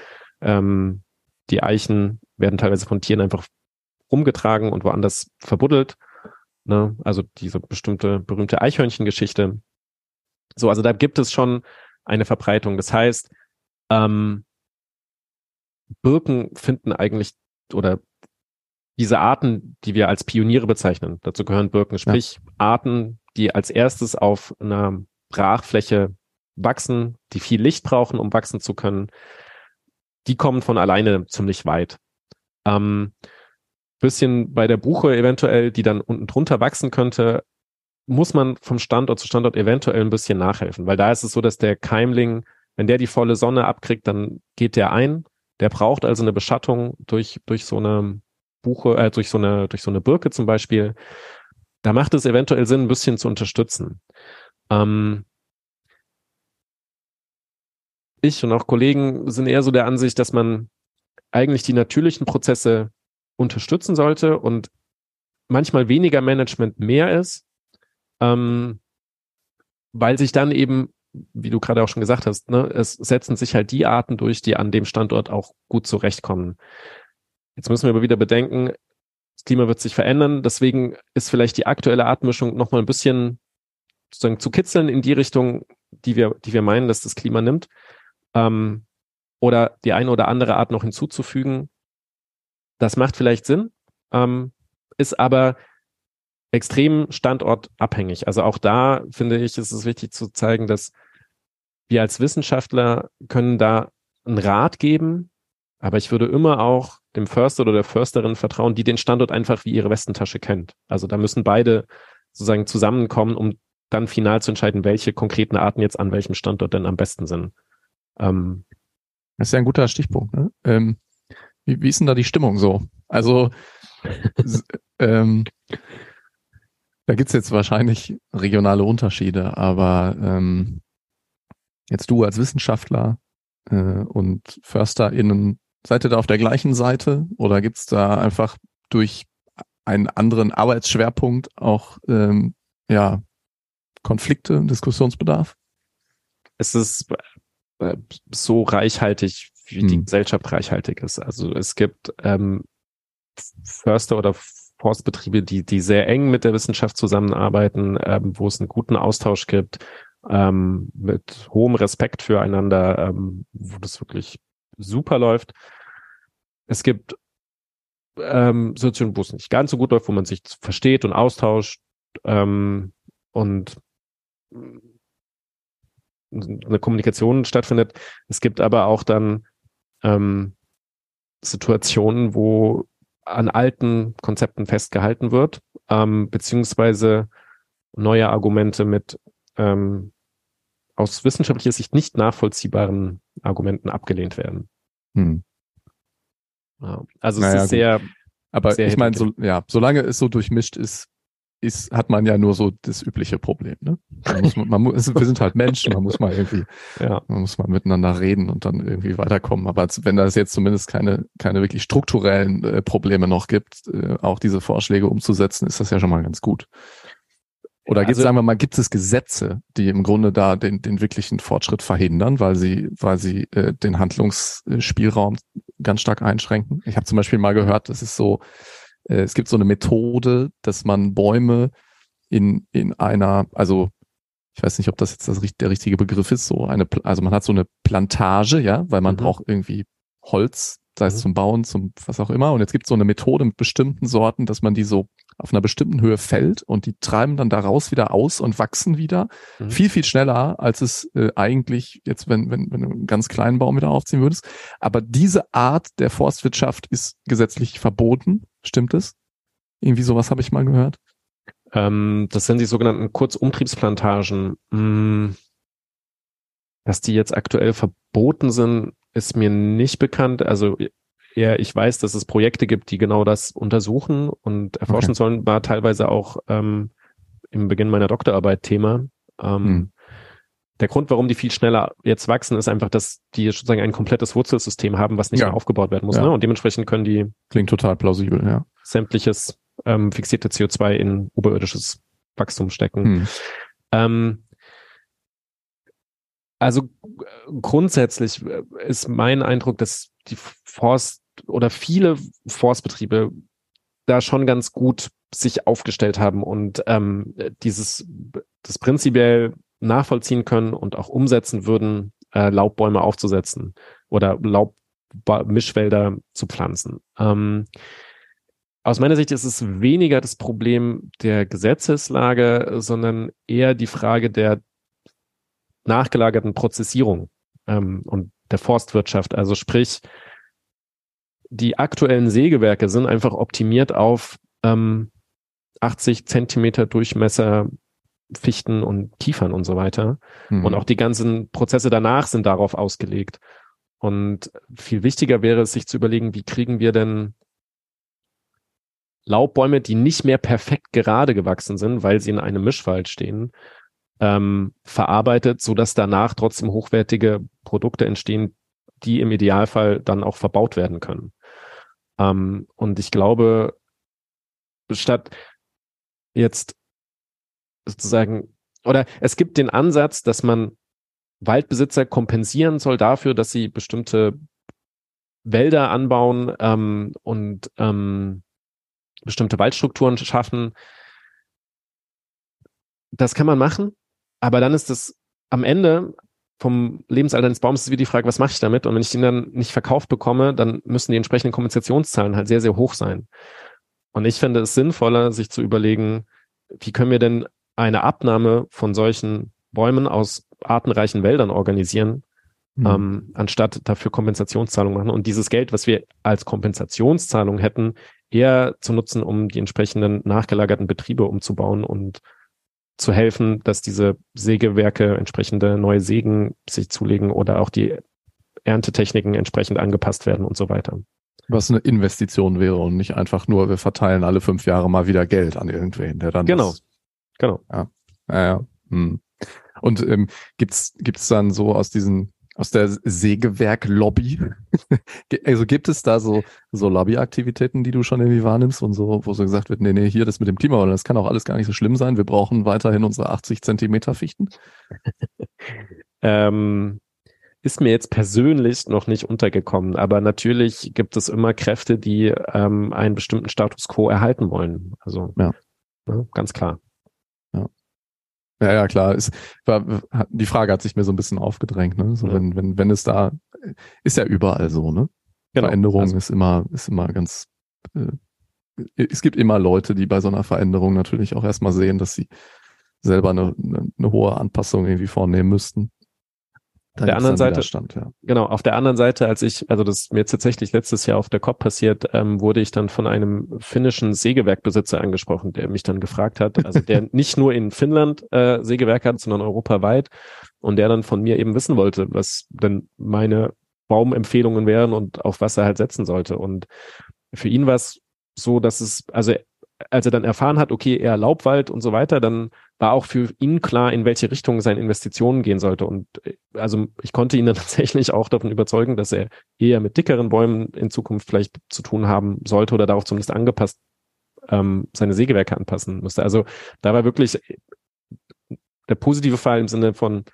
Ähm, die Eichen werden teilweise von Tieren einfach rumgetragen und woanders verbuddelt. Ne? Also diese bestimmte berühmte Eichhörnchengeschichte. So, also da gibt es schon eine Verbreitung. Das heißt, ähm, Birken finden eigentlich oder diese Arten, die wir als Pioniere bezeichnen, dazu gehören Birken, sprich ja. Arten, die als erstes auf einer Brachfläche wachsen, die viel Licht brauchen, um wachsen zu können, die kommen von alleine ziemlich weit. Ähm, bisschen bei der Buche eventuell, die dann unten drunter wachsen könnte, muss man vom Standort zu Standort eventuell ein bisschen nachhelfen, weil da ist es so, dass der Keimling, wenn der die volle Sonne abkriegt, dann geht der ein. Der braucht also eine Beschattung durch, durch so eine Buche, äh, durch so eine, durch so eine Birke zum Beispiel. Da macht es eventuell Sinn, ein bisschen zu unterstützen. Ähm, ich und auch Kollegen sind eher so der Ansicht, dass man eigentlich die natürlichen Prozesse unterstützen sollte und manchmal weniger Management mehr ist, ähm, weil sich dann eben, wie du gerade auch schon gesagt hast, ne, es setzen sich halt die Arten durch, die an dem Standort auch gut zurechtkommen. Jetzt müssen wir aber wieder bedenken, das Klima wird sich verändern, deswegen ist vielleicht die aktuelle Artmischung nochmal ein bisschen sozusagen zu kitzeln in die Richtung, die wir, die wir meinen, dass das Klima nimmt. Ähm, oder die eine oder andere Art noch hinzuzufügen. Das macht vielleicht Sinn, ähm, ist aber extrem standortabhängig. Also auch da finde ich, ist es wichtig zu zeigen, dass wir als Wissenschaftler können da einen Rat geben, aber ich würde immer auch dem Förster oder der Försterin vertrauen, die den Standort einfach wie ihre Westentasche kennt. Also da müssen beide sozusagen zusammenkommen, um dann final zu entscheiden, welche konkreten Arten jetzt an welchem Standort denn am besten sind. Ähm, das ist ja ein guter Stichpunkt. Ne? Ähm, wie, wie ist denn da die Stimmung so? Also (laughs) ähm, da gibt's jetzt wahrscheinlich regionale Unterschiede, aber ähm, jetzt du als Wissenschaftler äh, und FörsterInnen, seid ihr da auf der gleichen Seite oder gibt's da einfach durch einen anderen Arbeitsschwerpunkt auch ähm, ja, Konflikte, Diskussionsbedarf? Es ist äh, so reichhaltig, wie hm. die Gesellschaft reichhaltig ist. Also es gibt ähm, Förster oder Forstbetriebe, die, die sehr eng mit der Wissenschaft zusammenarbeiten, ähm, wo es einen guten Austausch gibt, ähm, mit hohem Respekt füreinander, ähm, wo das wirklich super läuft. Es gibt ähm, Situationen, wo es nicht ganz so gut läuft, wo man sich versteht und austauscht ähm, und eine Kommunikation stattfindet. Es gibt aber auch dann ähm, Situationen, wo an alten Konzepten festgehalten wird, ähm, beziehungsweise neue Argumente mit ähm, aus wissenschaftlicher Sicht nicht nachvollziehbaren Argumenten abgelehnt werden. Hm. Ja, also naja, es ist sehr. Aber sehr ich meine, so, ja, solange es so durchmischt ist, ist, hat man ja nur so das übliche Problem. Ne? Man muss, man muss, wir sind halt Menschen, man muss mal irgendwie, ja. man muss mal miteinander reden und dann irgendwie weiterkommen. Aber wenn da jetzt zumindest keine, keine wirklich strukturellen äh, Probleme noch gibt, äh, auch diese Vorschläge umzusetzen, ist das ja schon mal ganz gut. Oder gibt also, sagen wir mal, gibt es Gesetze, die im Grunde da den, den wirklichen Fortschritt verhindern, weil sie, weil sie äh, den Handlungsspielraum ganz stark einschränken? Ich habe zum Beispiel mal gehört, das ist so, äh, es gibt so eine Methode, dass man Bäume in, in einer, also ich weiß nicht, ob das jetzt das, der richtige Begriff ist, so eine, also man hat so eine Plantage, ja, weil man mhm. braucht irgendwie Holz, sei es mhm. zum Bauen, zum was auch immer. Und jetzt gibt es so eine Methode mit bestimmten Sorten, dass man die so auf einer bestimmten Höhe fällt und die treiben dann daraus wieder aus und wachsen wieder. Mhm. Viel, viel schneller, als es äh, eigentlich jetzt, wenn, wenn, wenn du einen ganz kleinen Baum wieder aufziehen würdest. Aber diese Art der Forstwirtschaft ist gesetzlich verboten. Stimmt es? Irgendwie sowas habe ich mal gehört. Ähm, das sind die sogenannten Kurzumtriebsplantagen. Hm, dass die jetzt aktuell verboten sind, ist mir nicht bekannt. Also eher, ich weiß, dass es Projekte gibt, die genau das untersuchen und erforschen okay. sollen, war teilweise auch ähm, im Beginn meiner Doktorarbeit Thema. Ähm, hm. Der Grund, warum die viel schneller jetzt wachsen, ist einfach, dass die sozusagen ein komplettes Wurzelsystem haben, was nicht ja. mehr aufgebaut werden muss. Ja. Ne? Und dementsprechend können die. Klingt total plausibel, ja. Sämtliches ähm, fixierte CO2 in oberirdisches Wachstum stecken. Hm. Ähm, also grundsätzlich äh, ist mein Eindruck, dass die Forst oder viele Forstbetriebe da schon ganz gut sich aufgestellt haben und ähm, dieses das prinzipiell nachvollziehen können und auch umsetzen würden, äh, Laubbäume aufzusetzen oder Laubmischwälder zu pflanzen. Ähm, aus meiner Sicht ist es weniger das Problem der Gesetzeslage, sondern eher die Frage der nachgelagerten Prozessierung ähm, und der Forstwirtschaft. Also sprich, die aktuellen Sägewerke sind einfach optimiert auf ähm, 80 Zentimeter Durchmesser Fichten und Kiefern und so weiter. Mhm. Und auch die ganzen Prozesse danach sind darauf ausgelegt. Und viel wichtiger wäre es, sich zu überlegen, wie kriegen wir denn Laubbäume, die nicht mehr perfekt gerade gewachsen sind, weil sie in einem Mischwald stehen, ähm, verarbeitet, so dass danach trotzdem hochwertige Produkte entstehen, die im Idealfall dann auch verbaut werden können. Ähm, und ich glaube, statt jetzt sozusagen, oder es gibt den Ansatz, dass man Waldbesitzer kompensieren soll dafür, dass sie bestimmte Wälder anbauen ähm, und ähm, bestimmte Waldstrukturen schaffen. Das kann man machen, aber dann ist es am Ende vom Lebensalter eines Baums ist wie die Frage, was mache ich damit? Und wenn ich den dann nicht verkauft bekomme, dann müssen die entsprechenden Kompensationszahlen halt sehr, sehr hoch sein. Und ich finde es sinnvoller, sich zu überlegen, wie können wir denn eine Abnahme von solchen Bäumen aus artenreichen Wäldern organisieren, mhm. ähm, anstatt dafür Kompensationszahlungen machen. Und dieses Geld, was wir als Kompensationszahlung hätten, eher zu nutzen, um die entsprechenden nachgelagerten Betriebe umzubauen und zu helfen, dass diese Sägewerke entsprechende neue Sägen sich zulegen oder auch die Erntetechniken entsprechend angepasst werden und so weiter. Was eine Investition wäre und nicht einfach nur, wir verteilen alle fünf Jahre mal wieder Geld an irgendwen, der dann. Genau. Das, genau. Ja. Ja, ja. Hm. Und ähm, gibt's gibt's dann so aus diesen aus der Sägewerk-Lobby. (laughs) also gibt es da so, so Lobbyaktivitäten, die du schon irgendwie wahrnimmst und so, wo so gesagt wird, nee, nee, hier das mit dem Klimawandel, das kann auch alles gar nicht so schlimm sein. Wir brauchen weiterhin unsere 80 Zentimeter Fichten. (laughs) ähm, ist mir jetzt persönlich noch nicht untergekommen, aber natürlich gibt es immer Kräfte, die ähm, einen bestimmten Status quo erhalten wollen. Also. Ja, ne, ganz klar. Ja, ja, klar. Es war, die Frage hat sich mir so ein bisschen aufgedrängt, ne? So, ja. wenn, wenn, wenn es da, ist ja überall so, ne? Genau. Veränderung also. ist immer, ist immer ganz, äh, es gibt immer Leute, die bei so einer Veränderung natürlich auch erstmal sehen, dass sie selber eine, eine, eine hohe Anpassung irgendwie vornehmen müssten. Auf der anderen Seite, ja. genau, auf der anderen Seite, als ich, also das mir jetzt tatsächlich letztes Jahr auf der COP passiert, ähm, wurde ich dann von einem finnischen Sägewerkbesitzer angesprochen, der mich dann gefragt hat, also der (laughs) nicht nur in Finnland äh, Sägewerk hat, sondern europaweit und der dann von mir eben wissen wollte, was denn meine Baumempfehlungen wären und auf was er halt setzen sollte. Und für ihn war es so, dass es, also als er dann erfahren hat, okay, eher Laubwald und so weiter, dann war auch für ihn klar, in welche Richtung seine Investitionen gehen sollte. Und äh, also ich konnte ihn dann (laughs) tatsächlich auch davon überzeugen, dass er eher mit dickeren Bäumen in Zukunft vielleicht zu tun haben sollte oder darauf zumindest angepasst ähm, seine Sägewerke anpassen musste. Also da war wirklich äh, der positive Fall im Sinne von,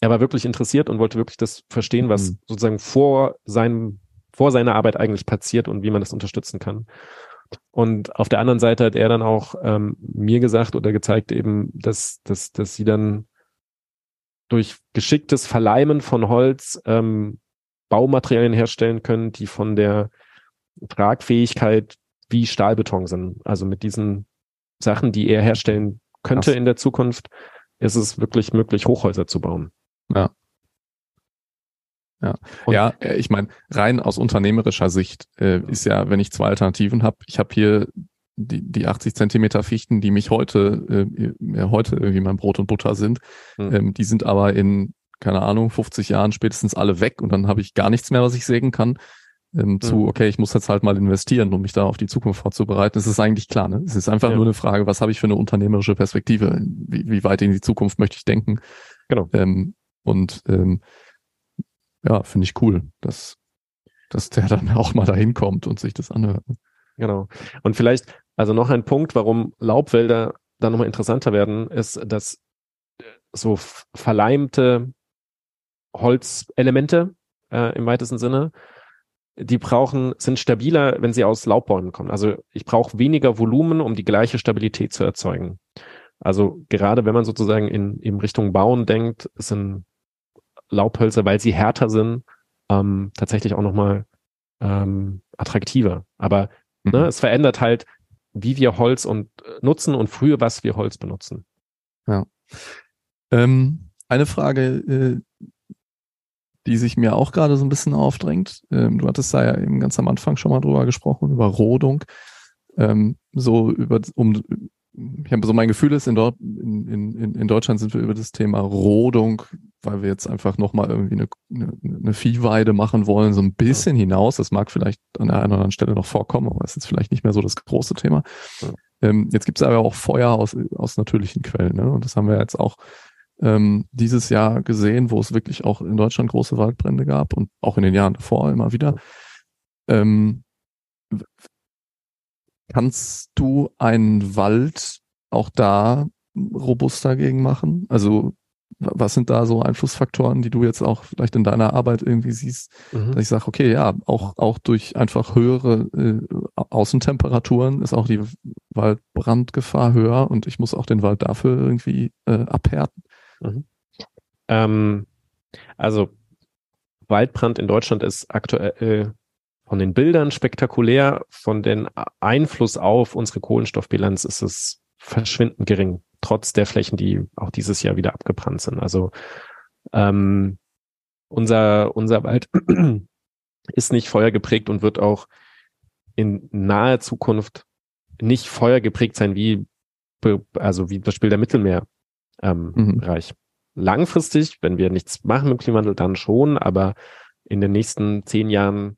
er war wirklich interessiert und wollte wirklich das verstehen, was mhm. sozusagen vor seinem, vor seiner Arbeit eigentlich passiert und wie man das unterstützen kann. Und auf der anderen Seite hat er dann auch ähm, mir gesagt oder gezeigt eben, dass, dass, dass sie dann durch geschicktes Verleimen von Holz ähm, Baumaterialien herstellen können, die von der Tragfähigkeit wie Stahlbeton sind. Also mit diesen Sachen, die er herstellen könnte Krass. in der Zukunft, ist es wirklich möglich, Hochhäuser zu bauen. Ja. Ja, und ja äh, ich meine, rein aus unternehmerischer Sicht äh, ist ja, wenn ich zwei Alternativen habe, ich habe hier die, die 80 Zentimeter Fichten, die mich heute, äh, heute irgendwie mein Brot und Butter sind, mhm. ähm, die sind aber in, keine Ahnung, 50 Jahren spätestens alle weg und dann habe ich gar nichts mehr, was ich sägen kann. Ähm, mhm. Zu, okay, ich muss jetzt halt mal investieren, um mich da auf die Zukunft vorzubereiten. Es ist eigentlich klar, ne? Es ist einfach ja. nur eine Frage, was habe ich für eine unternehmerische Perspektive? Wie, wie weit in die Zukunft möchte ich denken? Genau. Ähm, und ähm, ja, finde ich cool, dass, dass der dann auch mal dahin kommt und sich das anhört. Genau. Und vielleicht, also noch ein Punkt, warum Laubwälder dann nochmal interessanter werden, ist, dass so verleimte Holzelemente äh, im weitesten Sinne, die brauchen, sind stabiler, wenn sie aus Laubbäumen kommen. Also ich brauche weniger Volumen, um die gleiche Stabilität zu erzeugen. Also gerade wenn man sozusagen in, in Richtung Bauen denkt, sind Laubhölzer, weil sie härter sind, ähm, tatsächlich auch nochmal ähm, attraktiver. Aber mhm. ne, es verändert halt, wie wir Holz und äh, nutzen und früher, was wir Holz benutzen. Ja. Ähm, eine Frage, äh, die sich mir auch gerade so ein bisschen aufdrängt. Ähm, du hattest da ja eben ganz am Anfang schon mal drüber gesprochen, über Rodung. Ähm, so über, um, ich habe so mein Gefühl ist, in, dort, in, in, in Deutschland sind wir über das Thema Rodung, weil wir jetzt einfach nochmal irgendwie eine, eine, eine Viehweide machen wollen, so ein bisschen ja. hinaus. Das mag vielleicht an der einen oder anderen Stelle noch vorkommen, aber es ist vielleicht nicht mehr so das große Thema. Ja. Ähm, jetzt gibt es aber auch Feuer aus, aus natürlichen Quellen. Ne? Und das haben wir jetzt auch ähm, dieses Jahr gesehen, wo es wirklich auch in Deutschland große Waldbrände gab und auch in den Jahren davor immer wieder. Ähm, kannst du einen Wald auch da robuster gegen machen? Also was sind da so Einflussfaktoren, die du jetzt auch vielleicht in deiner Arbeit irgendwie siehst, mhm. dass ich sage, okay, ja, auch, auch durch einfach höhere äh, Außentemperaturen ist auch die Waldbrandgefahr höher und ich muss auch den Wald dafür irgendwie äh, abhärten. Mhm. Ähm, also Waldbrand in Deutschland ist aktuell von den Bildern spektakulär, von den Einfluss auf unsere Kohlenstoffbilanz ist es verschwindend gering trotz der Flächen, die auch dieses Jahr wieder abgebrannt sind. Also ähm, unser, unser Wald (clears throat) ist nicht feuergeprägt und wird auch in naher Zukunft nicht feuergeprägt sein wie also wie das Spiel der Mittelmeerbereich. Ähm, mhm. Langfristig, wenn wir nichts machen mit dem Klimawandel, dann schon, aber in den nächsten zehn Jahren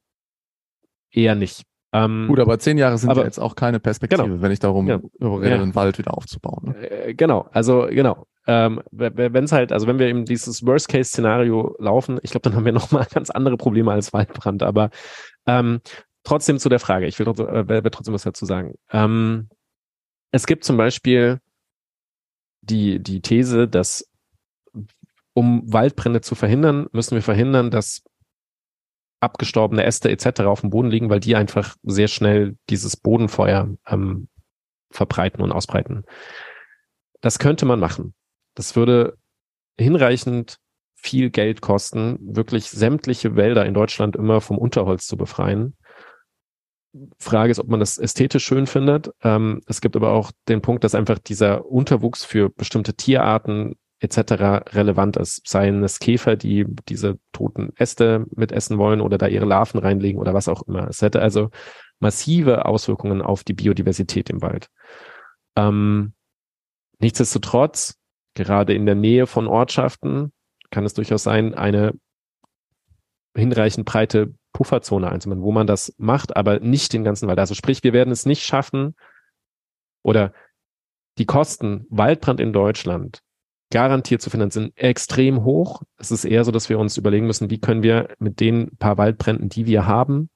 eher nicht. Ähm, Gut, aber zehn Jahre sind aber, ja jetzt auch keine Perspektive, genau, wenn ich darum ja, rede, ja. den Wald wieder aufzubauen. Ne? Äh, genau, also genau. Ähm, wenn es halt, also wenn wir eben dieses Worst-Case-Szenario laufen, ich glaube, dann haben wir nochmal (laughs) ganz andere Probleme als Waldbrand. Aber ähm, trotzdem zu der Frage, ich will, äh, will trotzdem was dazu sagen. Ähm, es gibt zum Beispiel die, die These, dass um Waldbrände zu verhindern, müssen wir verhindern, dass abgestorbene Äste etc. auf dem Boden liegen, weil die einfach sehr schnell dieses Bodenfeuer ähm, verbreiten und ausbreiten. Das könnte man machen. Das würde hinreichend viel Geld kosten, wirklich sämtliche Wälder in Deutschland immer vom Unterholz zu befreien. Frage ist, ob man das ästhetisch schön findet. Ähm, es gibt aber auch den Punkt, dass einfach dieser Unterwuchs für bestimmte Tierarten etc. relevant ist. Seien es Käfer, die diese toten Äste mitessen wollen oder da ihre Larven reinlegen oder was auch immer. Es hätte also massive Auswirkungen auf die Biodiversität im Wald. Ähm, nichtsdestotrotz, gerade in der Nähe von Ortschaften kann es durchaus sein, eine hinreichend breite Pufferzone einzubauen, wo man das macht, aber nicht den ganzen Wald. Also sprich, wir werden es nicht schaffen oder die Kosten Waldbrand in Deutschland garantiert zu finden sind extrem hoch. Es ist eher so, dass wir uns überlegen müssen, wie können wir mit den paar Waldbränden, die wir haben,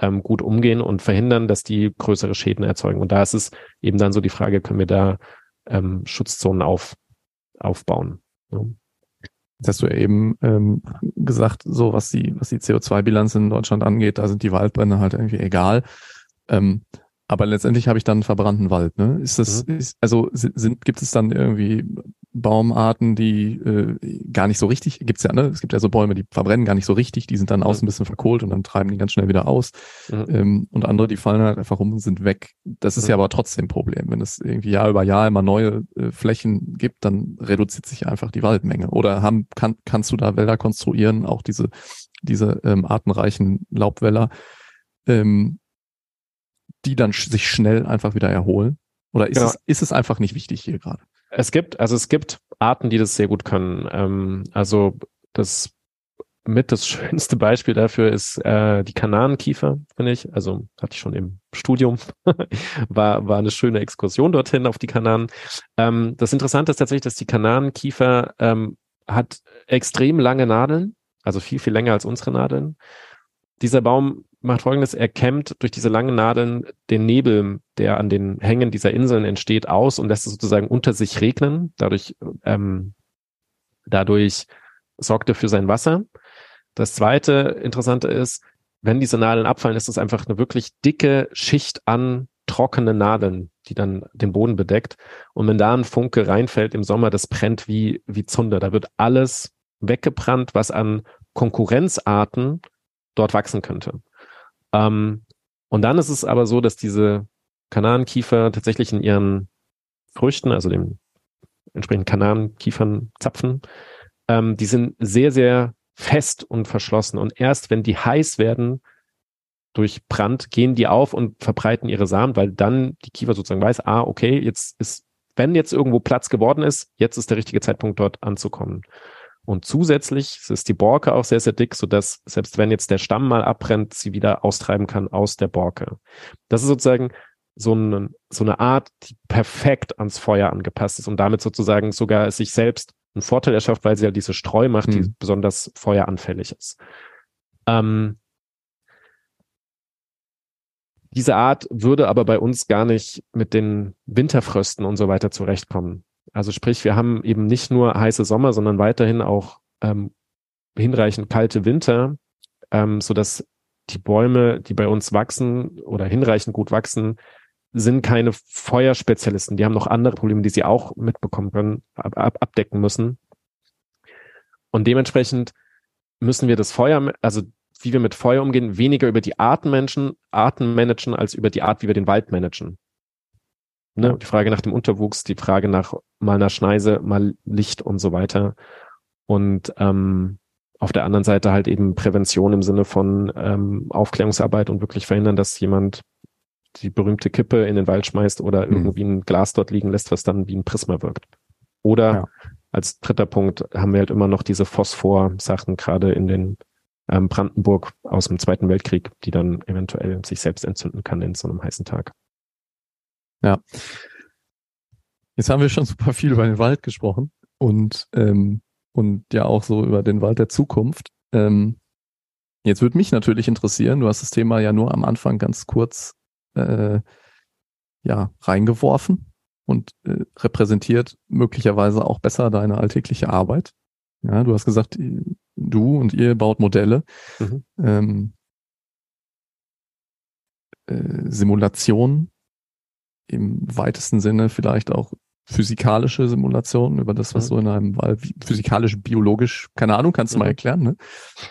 ähm, gut umgehen und verhindern, dass die größere Schäden erzeugen. Und da ist es eben dann so die Frage, können wir da ähm, Schutzzonen auf, aufbauen? Ja. Jetzt hast du eben ähm, gesagt, so was die, was die CO2-Bilanz in Deutschland angeht, da sind die Waldbrände halt irgendwie egal. Ähm, aber letztendlich habe ich dann einen verbrannten Wald. Ne? Ist das, mhm. ist, also sind, gibt es dann irgendwie Baumarten, die äh, gar nicht so richtig, gibt's ja, ne? Es gibt ja so Bäume, die verbrennen gar nicht so richtig, die sind dann außen ein bisschen verkohlt und dann treiben die ganz schnell wieder aus. Mhm. Ähm, und andere, die fallen halt einfach rum und sind weg. Das ist mhm. ja aber trotzdem ein Problem. Wenn es irgendwie Jahr über Jahr immer neue äh, Flächen gibt, dann reduziert sich einfach die Waldmenge. Oder haben, kann, kannst du da Wälder konstruieren, auch diese, diese ähm, artenreichen Laubwälder, ähm, die dann sch sich schnell einfach wieder erholen? Oder ist, ja. es, ist es einfach nicht wichtig hier gerade? Es gibt, also es gibt Arten, die das sehr gut können. Ähm, also das mit das (laughs) schönste Beispiel dafür ist äh, die Kananenkiefer, finde ich. Also hatte ich schon im Studium. (laughs) war, war eine schöne Exkursion dorthin auf die Kananen. Ähm, das Interessante ist tatsächlich, dass die Kananenkiefer ähm, hat extrem lange Nadeln, also viel, viel länger als unsere Nadeln. Dieser Baum macht folgendes, er kämmt durch diese langen Nadeln den Nebel, der an den Hängen dieser Inseln entsteht, aus und lässt es sozusagen unter sich regnen. Dadurch, ähm, dadurch sorgt er für sein Wasser. Das zweite Interessante ist, wenn diese Nadeln abfallen, ist es einfach eine wirklich dicke Schicht an trockenen Nadeln, die dann den Boden bedeckt. Und wenn da ein Funke reinfällt im Sommer, das brennt wie, wie Zunder. Da wird alles weggebrannt, was an Konkurrenzarten dort wachsen könnte. Ähm, und dann ist es aber so, dass diese Kanarenkiefer tatsächlich in ihren Früchten, also dem entsprechenden Kanarenkiefernzapfen, ähm, die sind sehr, sehr fest und verschlossen. Und erst wenn die heiß werden durch Brand, gehen die auf und verbreiten ihre Samen, weil dann die Kiefer sozusagen weiß, ah, okay, jetzt ist, wenn jetzt irgendwo Platz geworden ist, jetzt ist der richtige Zeitpunkt dort anzukommen. Und zusätzlich ist die Borke auch sehr, sehr dick, so dass selbst wenn jetzt der Stamm mal abbrennt, sie wieder austreiben kann aus der Borke. Das ist sozusagen so eine, so eine Art, die perfekt ans Feuer angepasst ist und damit sozusagen sogar sich selbst einen Vorteil erschafft, weil sie ja halt diese Streu macht, die hm. besonders feueranfällig ist. Ähm, diese Art würde aber bei uns gar nicht mit den Winterfrösten und so weiter zurechtkommen. Also sprich, wir haben eben nicht nur heiße Sommer, sondern weiterhin auch ähm, hinreichend kalte Winter, ähm, so dass die Bäume, die bei uns wachsen oder hinreichend gut wachsen, sind keine Feuerspezialisten. Die haben noch andere Probleme, die sie auch mitbekommen können, ab, ab, abdecken müssen. Und dementsprechend müssen wir das Feuer, also wie wir mit Feuer umgehen, weniger über die Artenmenschen, Arten managen, als über die Art, wie wir den Wald managen. Ne? Die Frage nach dem Unterwuchs, die Frage nach mal einer Schneise, mal Licht und so weiter. Und ähm, auf der anderen Seite halt eben Prävention im Sinne von ähm, Aufklärungsarbeit und wirklich verhindern, dass jemand die berühmte Kippe in den Wald schmeißt oder mhm. irgendwie ein Glas dort liegen lässt, was dann wie ein Prisma wirkt. Oder ja. als dritter Punkt haben wir halt immer noch diese Phosphor-Sachen, gerade in den ähm, Brandenburg aus dem Zweiten Weltkrieg, die dann eventuell sich selbst entzünden kann in so einem heißen Tag. Ja. Jetzt haben wir schon super viel über den Wald gesprochen und, ähm, und ja auch so über den Wald der Zukunft. Ähm, jetzt würde mich natürlich interessieren, du hast das Thema ja nur am Anfang ganz kurz äh, ja, reingeworfen und äh, repräsentiert möglicherweise auch besser deine alltägliche Arbeit. Ja, du hast gesagt, du und ihr baut Modelle. Mhm. Ähm, äh, Simulationen im weitesten Sinne vielleicht auch physikalische Simulationen über das, was mhm. so in einem Wald, physikalisch, biologisch, keine Ahnung, kannst du mhm. mal erklären, ne?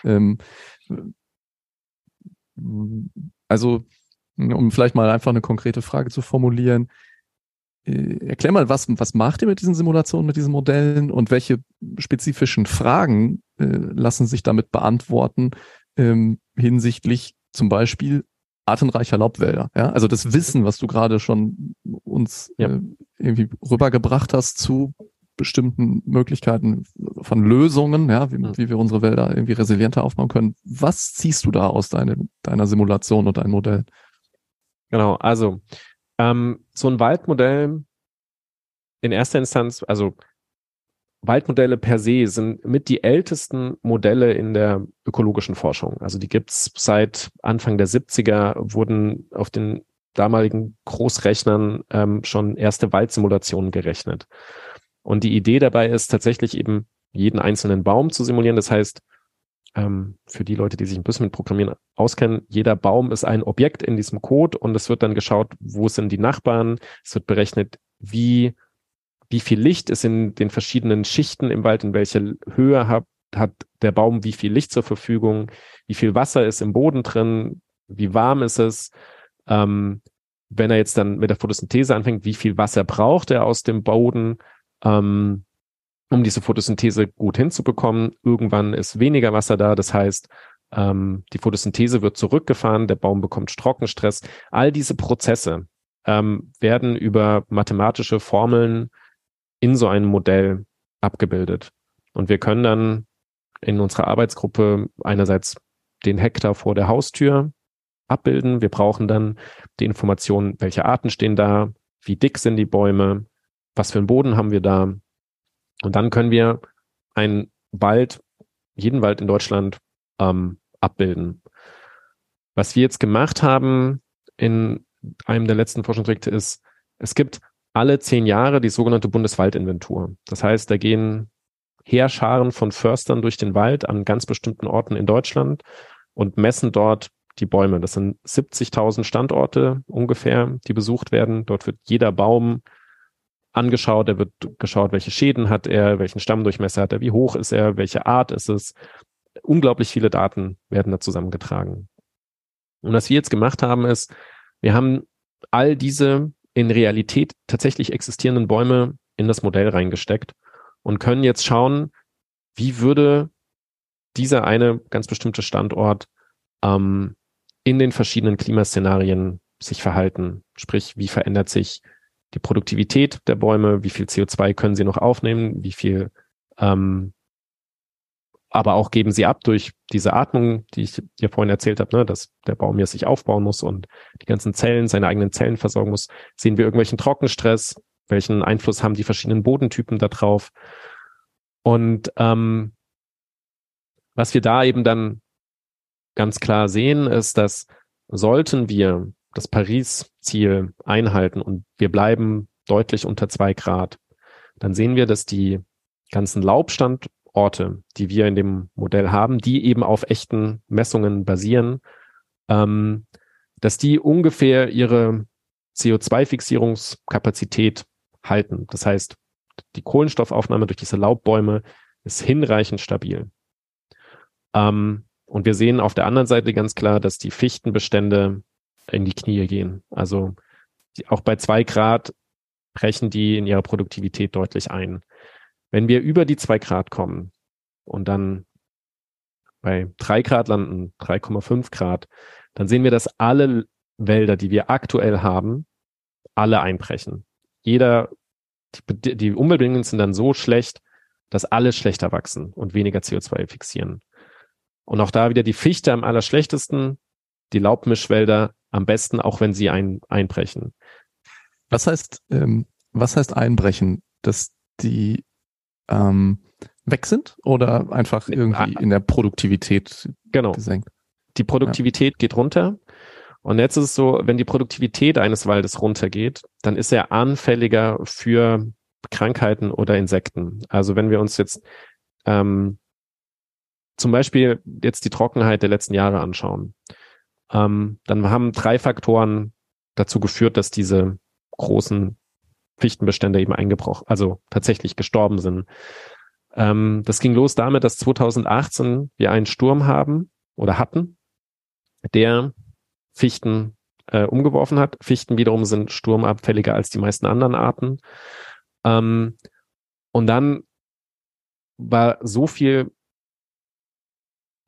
Ähm, also, um vielleicht mal einfach eine konkrete Frage zu formulieren, äh, erklär mal, was, was macht ihr mit diesen Simulationen, mit diesen Modellen und welche spezifischen Fragen äh, lassen sich damit beantworten ähm, hinsichtlich zum Beispiel artenreicher Laubwälder. Ja? Also das Wissen, was du gerade schon uns ja. äh, irgendwie rübergebracht hast zu bestimmten Möglichkeiten von Lösungen, ja, wie, wie wir unsere Wälder irgendwie resilienter aufbauen können. Was ziehst du da aus deine, deiner Simulation und deinem Modell? Genau, also ähm, so ein Waldmodell in erster Instanz, also Waldmodelle per se sind mit die ältesten Modelle in der ökologischen Forschung. Also die gibt's seit Anfang der 70er, wurden auf den damaligen Großrechnern ähm, schon erste Waldsimulationen gerechnet. Und die Idee dabei ist tatsächlich eben jeden einzelnen Baum zu simulieren. Das heißt, ähm, für die Leute, die sich ein bisschen mit Programmieren auskennen, jeder Baum ist ein Objekt in diesem Code und es wird dann geschaut, wo sind die Nachbarn. Es wird berechnet, wie wie viel Licht ist in den verschiedenen Schichten im Wald, in welcher Höhe hat, hat der Baum wie viel Licht zur Verfügung, wie viel Wasser ist im Boden drin, wie warm ist es. Ähm, wenn er jetzt dann mit der Photosynthese anfängt, wie viel Wasser braucht er aus dem Boden, ähm, um diese Photosynthese gut hinzubekommen. Irgendwann ist weniger Wasser da, das heißt, ähm, die Photosynthese wird zurückgefahren, der Baum bekommt Trockenstress. All diese Prozesse ähm, werden über mathematische Formeln in so einem Modell abgebildet. Und wir können dann in unserer Arbeitsgruppe einerseits den Hektar vor der Haustür abbilden. Wir brauchen dann die Informationen, welche Arten stehen da, wie dick sind die Bäume, was für einen Boden haben wir da. Und dann können wir einen Wald, jeden Wald in Deutschland ähm, abbilden. Was wir jetzt gemacht haben in einem der letzten Forschungsprojekte ist, es gibt alle zehn Jahre die sogenannte Bundeswaldinventur. Das heißt, da gehen Heerscharen von Förstern durch den Wald an ganz bestimmten Orten in Deutschland und messen dort die Bäume. Das sind 70.000 Standorte ungefähr, die besucht werden. Dort wird jeder Baum angeschaut. Er wird geschaut, welche Schäden hat er, welchen Stammdurchmesser hat er, wie hoch ist er, welche Art ist es. Unglaublich viele Daten werden da zusammengetragen. Und was wir jetzt gemacht haben, ist, wir haben all diese in Realität tatsächlich existierenden Bäume in das Modell reingesteckt und können jetzt schauen, wie würde dieser eine ganz bestimmte Standort ähm, in den verschiedenen Klimaszenarien sich verhalten. Sprich, wie verändert sich die Produktivität der Bäume, wie viel CO2 können sie noch aufnehmen, wie viel ähm, aber auch geben sie ab durch diese Atmung, die ich dir vorhin erzählt habe, ne, dass der Baum ja sich aufbauen muss und die ganzen Zellen, seine eigenen Zellen versorgen muss. Sehen wir irgendwelchen Trockenstress? Welchen Einfluss haben die verschiedenen Bodentypen da drauf? Und ähm, was wir da eben dann ganz klar sehen, ist, dass sollten wir das Paris-Ziel einhalten und wir bleiben deutlich unter zwei Grad, dann sehen wir, dass die ganzen Laubstandorte, die wir in dem Modell haben, die eben auf echten Messungen basieren, ähm, dass die ungefähr ihre CO2-Fixierungskapazität halten. Das heißt, die Kohlenstoffaufnahme durch diese Laubbäume ist hinreichend stabil. Ähm, und wir sehen auf der anderen Seite ganz klar, dass die Fichtenbestände in die Knie gehen. Also die, auch bei zwei Grad brechen die in ihrer Produktivität deutlich ein. Wenn wir über die zwei Grad kommen und dann bei drei Grad landen, 3,5 Grad, dann sehen wir, dass alle Wälder, die wir aktuell haben, alle einbrechen. Jeder, die, die Umweltbedingungen sind dann so schlecht, dass alle schlechter wachsen und weniger CO2 fixieren. Und auch da wieder die Fichte am allerschlechtesten, die Laubmischwälder am besten, auch wenn sie ein, einbrechen. Was heißt, ähm, was heißt einbrechen? Dass die ähm, weg sind oder einfach irgendwie in der Produktivität genau. gesenkt? Die Produktivität ja. geht runter. Und jetzt ist es so, wenn die Produktivität eines Waldes runtergeht, dann ist er anfälliger für Krankheiten oder Insekten. Also wenn wir uns jetzt ähm, zum Beispiel jetzt die Trockenheit der letzten Jahre anschauen, ähm, dann haben drei Faktoren dazu geführt, dass diese großen Fichtenbestände eben eingebrochen, also tatsächlich gestorben sind. Ähm, das ging los damit, dass 2018 wir einen Sturm haben oder hatten, der Fichten äh, umgeworfen hat. Fichten wiederum sind sturmabfälliger als die meisten anderen Arten. Ähm, und dann war so viel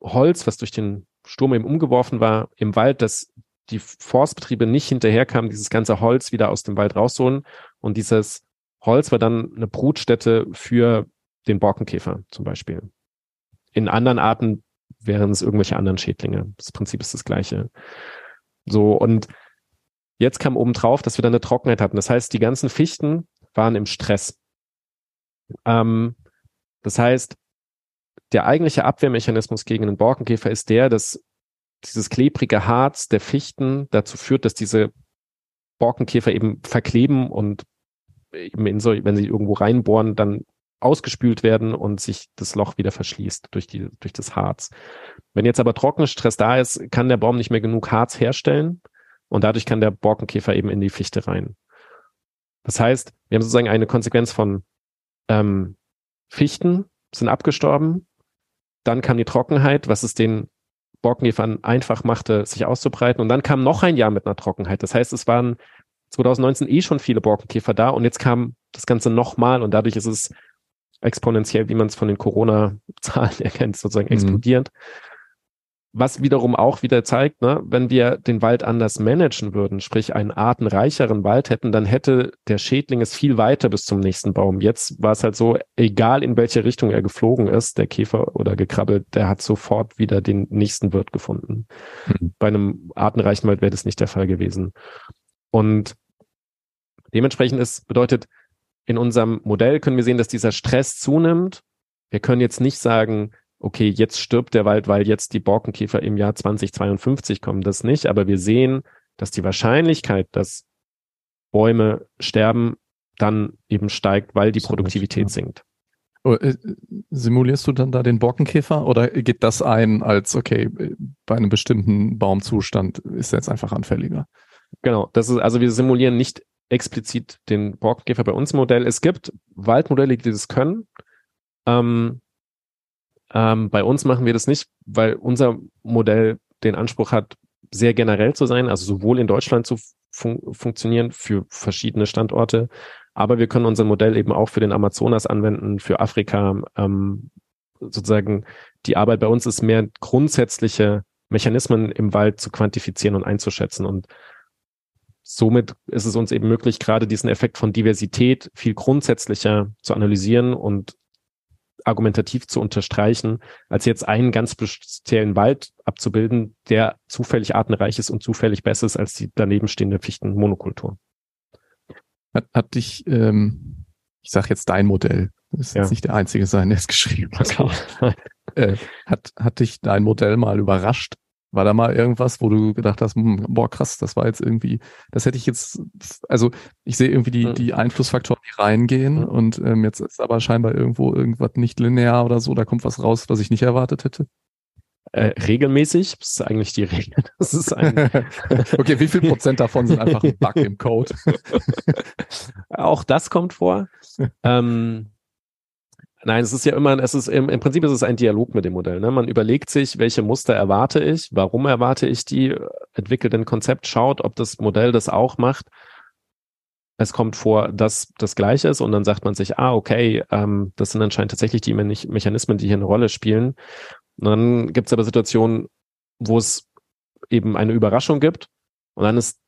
Holz, was durch den Sturm eben umgeworfen war, im Wald, dass die Forstbetriebe nicht hinterherkamen, dieses ganze Holz wieder aus dem Wald rauszuholen. Und dieses Holz war dann eine Brutstätte für den Borkenkäfer zum Beispiel. In anderen Arten wären es irgendwelche anderen Schädlinge. Das Prinzip ist das gleiche. So, und jetzt kam oben drauf, dass wir dann eine Trockenheit hatten. Das heißt, die ganzen Fichten waren im Stress. Ähm, das heißt, der eigentliche Abwehrmechanismus gegen einen Borkenkäfer ist der, dass dieses klebrige Harz der Fichten dazu führt, dass diese Borkenkäfer eben verkleben und eben so, wenn sie irgendwo reinbohren, dann ausgespült werden und sich das Loch wieder verschließt durch die, durch das Harz. Wenn jetzt aber Trockenstress da ist, kann der Baum nicht mehr genug Harz herstellen und dadurch kann der Borkenkäfer eben in die Fichte rein. Das heißt, wir haben sozusagen eine Konsequenz von ähm, Fichten sind abgestorben, dann kam die Trockenheit, was es den Borkenkäfern einfach machte, sich auszubreiten. Und dann kam noch ein Jahr mit einer Trockenheit. Das heißt, es waren 2019 eh schon viele Borkenkäfer da und jetzt kam das Ganze nochmal und dadurch ist es exponentiell, wie man es von den Corona-Zahlen (laughs) erkennt, sozusagen mhm. explodierend. Was wiederum auch wieder zeigt, ne, wenn wir den Wald anders managen würden, sprich einen artenreicheren Wald hätten, dann hätte der Schädling es viel weiter bis zum nächsten Baum. Jetzt war es halt so, egal in welche Richtung er geflogen ist, der Käfer oder gekrabbelt, der hat sofort wieder den nächsten Wirt gefunden. Mhm. Bei einem artenreichen Wald wäre das nicht der Fall gewesen. Und dementsprechend ist, bedeutet, in unserem Modell können wir sehen, dass dieser Stress zunimmt. Wir können jetzt nicht sagen, okay, jetzt stirbt der Wald, weil jetzt die Borkenkäfer im Jahr 2052 kommen. Das nicht, aber wir sehen, dass die Wahrscheinlichkeit, dass Bäume sterben, dann eben steigt, weil die Produktivität sinkt. Äh, simulierst du dann da den Borkenkäfer oder geht das ein als, okay, bei einem bestimmten Baumzustand ist er jetzt einfach anfälliger? Genau, das ist, also wir simulieren nicht explizit den Borkenkäfer bei uns Modell. Es gibt Waldmodelle, die das können. Ähm, ähm, bei uns machen wir das nicht, weil unser Modell den Anspruch hat, sehr generell zu sein, also sowohl in Deutschland zu fun funktionieren für verschiedene Standorte, aber wir können unser Modell eben auch für den Amazonas anwenden, für Afrika. Ähm, sozusagen die Arbeit bei uns ist mehr grundsätzliche Mechanismen im Wald zu quantifizieren und einzuschätzen und somit ist es uns eben möglich, gerade diesen Effekt von Diversität viel grundsätzlicher zu analysieren und argumentativ zu unterstreichen, als jetzt einen ganz speziellen Wald abzubilden, der zufällig artenreich ist und zufällig besser ist als die daneben stehende Fichtenmonokultur. Hat, hat dich, ähm, ich sage jetzt dein Modell, Das ist Ja. jetzt nicht der einzige sein, der es (laughs) geschrieben hat. Okay. Äh, hat, hat dich dein Modell mal überrascht? War da mal irgendwas, wo du gedacht hast, hm, boah, krass, das war jetzt irgendwie, das hätte ich jetzt, also ich sehe irgendwie die, Mhm. die Einflussfaktoren, die reingehen Mhm. und ähm, jetzt ist aber scheinbar irgendwo irgendwas nicht linear oder so, da kommt was raus, was ich nicht erwartet hätte. Äh, regelmäßig, das ist eigentlich die Regel. (laughs) Das ist ein, (laughs) okay, wie viel Prozent davon sind einfach ein Bug im Code? (laughs) auch das kommt vor. ähm, nein, es ist ja immer, es ist im, im Prinzip ist es ein Dialog mit dem Modell. Ne? Man überlegt sich, welche Muster erwarte ich, warum erwarte ich die, entwickelt ein Konzept, schaut, ob das Modell das auch macht. Es kommt vor, dass das Gleiche ist und dann sagt man sich, ah, okay, ähm, das sind anscheinend tatsächlich die Me Mechanismen, die hier eine Rolle spielen. Und dann gibt es aber Situationen, wo es eben eine Überraschung gibt und dann ist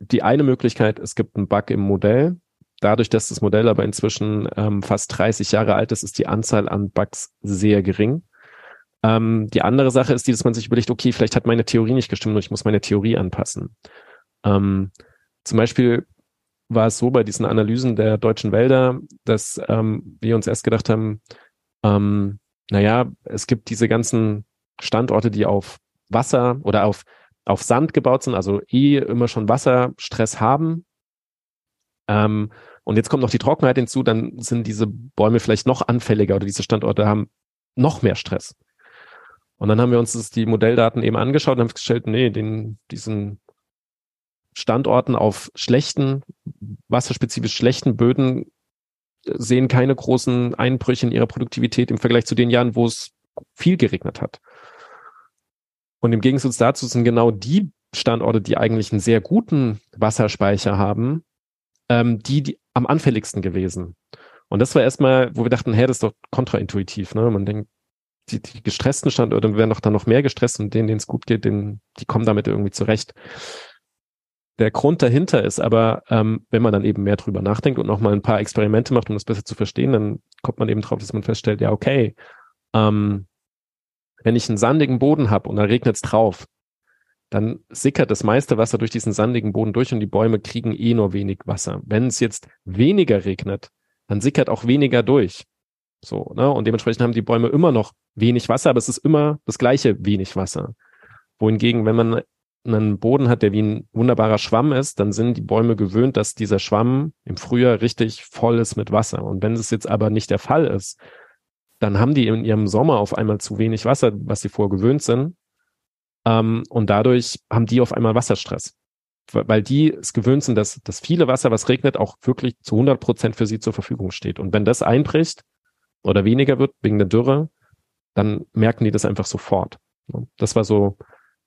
die eine Möglichkeit, es gibt einen Bug im Modell. Dadurch, dass das Modell aber inzwischen ähm, fast 30 Jahre alt ist, ist die Anzahl an Bugs sehr gering. Ähm, die andere Sache ist die, dass man sich überlegt, okay, vielleicht hat meine Theorie nicht gestimmt und ich muss meine Theorie anpassen. Ähm, zum Beispiel war es so bei diesen Analysen der deutschen Wälder, dass ähm, wir uns erst gedacht haben, ähm, naja, es gibt diese ganzen Standorte, die auf Wasser oder auf auf Sand gebaut sind, also eh immer schon Wasserstress haben. Ähm, und jetzt kommt noch die Trockenheit hinzu, dann sind diese Bäume vielleicht noch anfälliger oder diese Standorte haben noch mehr Stress. Und dann haben wir uns das, die Modelldaten eben angeschaut und haben festgestellt, nee, den, diesen Standorten auf schlechten, wasserspezifisch schlechten Böden sehen keine großen Einbrüche in ihrer Produktivität im Vergleich zu den Jahren, wo es viel geregnet hat. Und im Gegensatz dazu sind genau die Standorte, die eigentlich einen sehr guten Wasserspeicher haben, ähm, die, die am anfälligsten gewesen. Und das war erstmal, wo wir dachten, hä, das ist doch kontraintuitiv. Ne? Man denkt, die, die gestressten Standorte werden doch dann noch mehr gestresst und denen, denen es gut geht, denen, die kommen damit irgendwie zurecht. Der Grund dahinter ist aber, ähm, wenn man dann eben mehr drüber nachdenkt und nochmal ein paar Experimente macht, um das besser zu verstehen, dann kommt man eben drauf, dass man feststellt, ja, okay, ähm, wenn ich einen sandigen Boden habe und da regnet es drauf, dann sickert das meiste Wasser durch diesen sandigen Boden durch und die Bäume kriegen eh nur wenig Wasser. Wenn es jetzt weniger regnet, dann sickert auch weniger durch. So, ne? Und dementsprechend haben die Bäume immer noch wenig Wasser, aber es ist immer das gleiche wenig Wasser. Wohingegen, wenn man einen Boden hat, der wie ein wunderbarer Schwamm ist, dann sind die Bäume gewöhnt, dass dieser Schwamm im Frühjahr richtig voll ist mit Wasser. Und wenn es jetzt aber nicht der Fall ist, dann haben die in ihrem Sommer auf einmal zu wenig Wasser, was sie vorher gewöhnt sind. Ähm, und dadurch haben die auf einmal Wasserstress. Weil die es gewöhnt sind, dass das viele Wasser, was regnet, auch wirklich zu 100 Prozent für sie zur Verfügung steht. Und wenn das einbricht oder weniger wird wegen der Dürre, dann merken die das einfach sofort. Das war so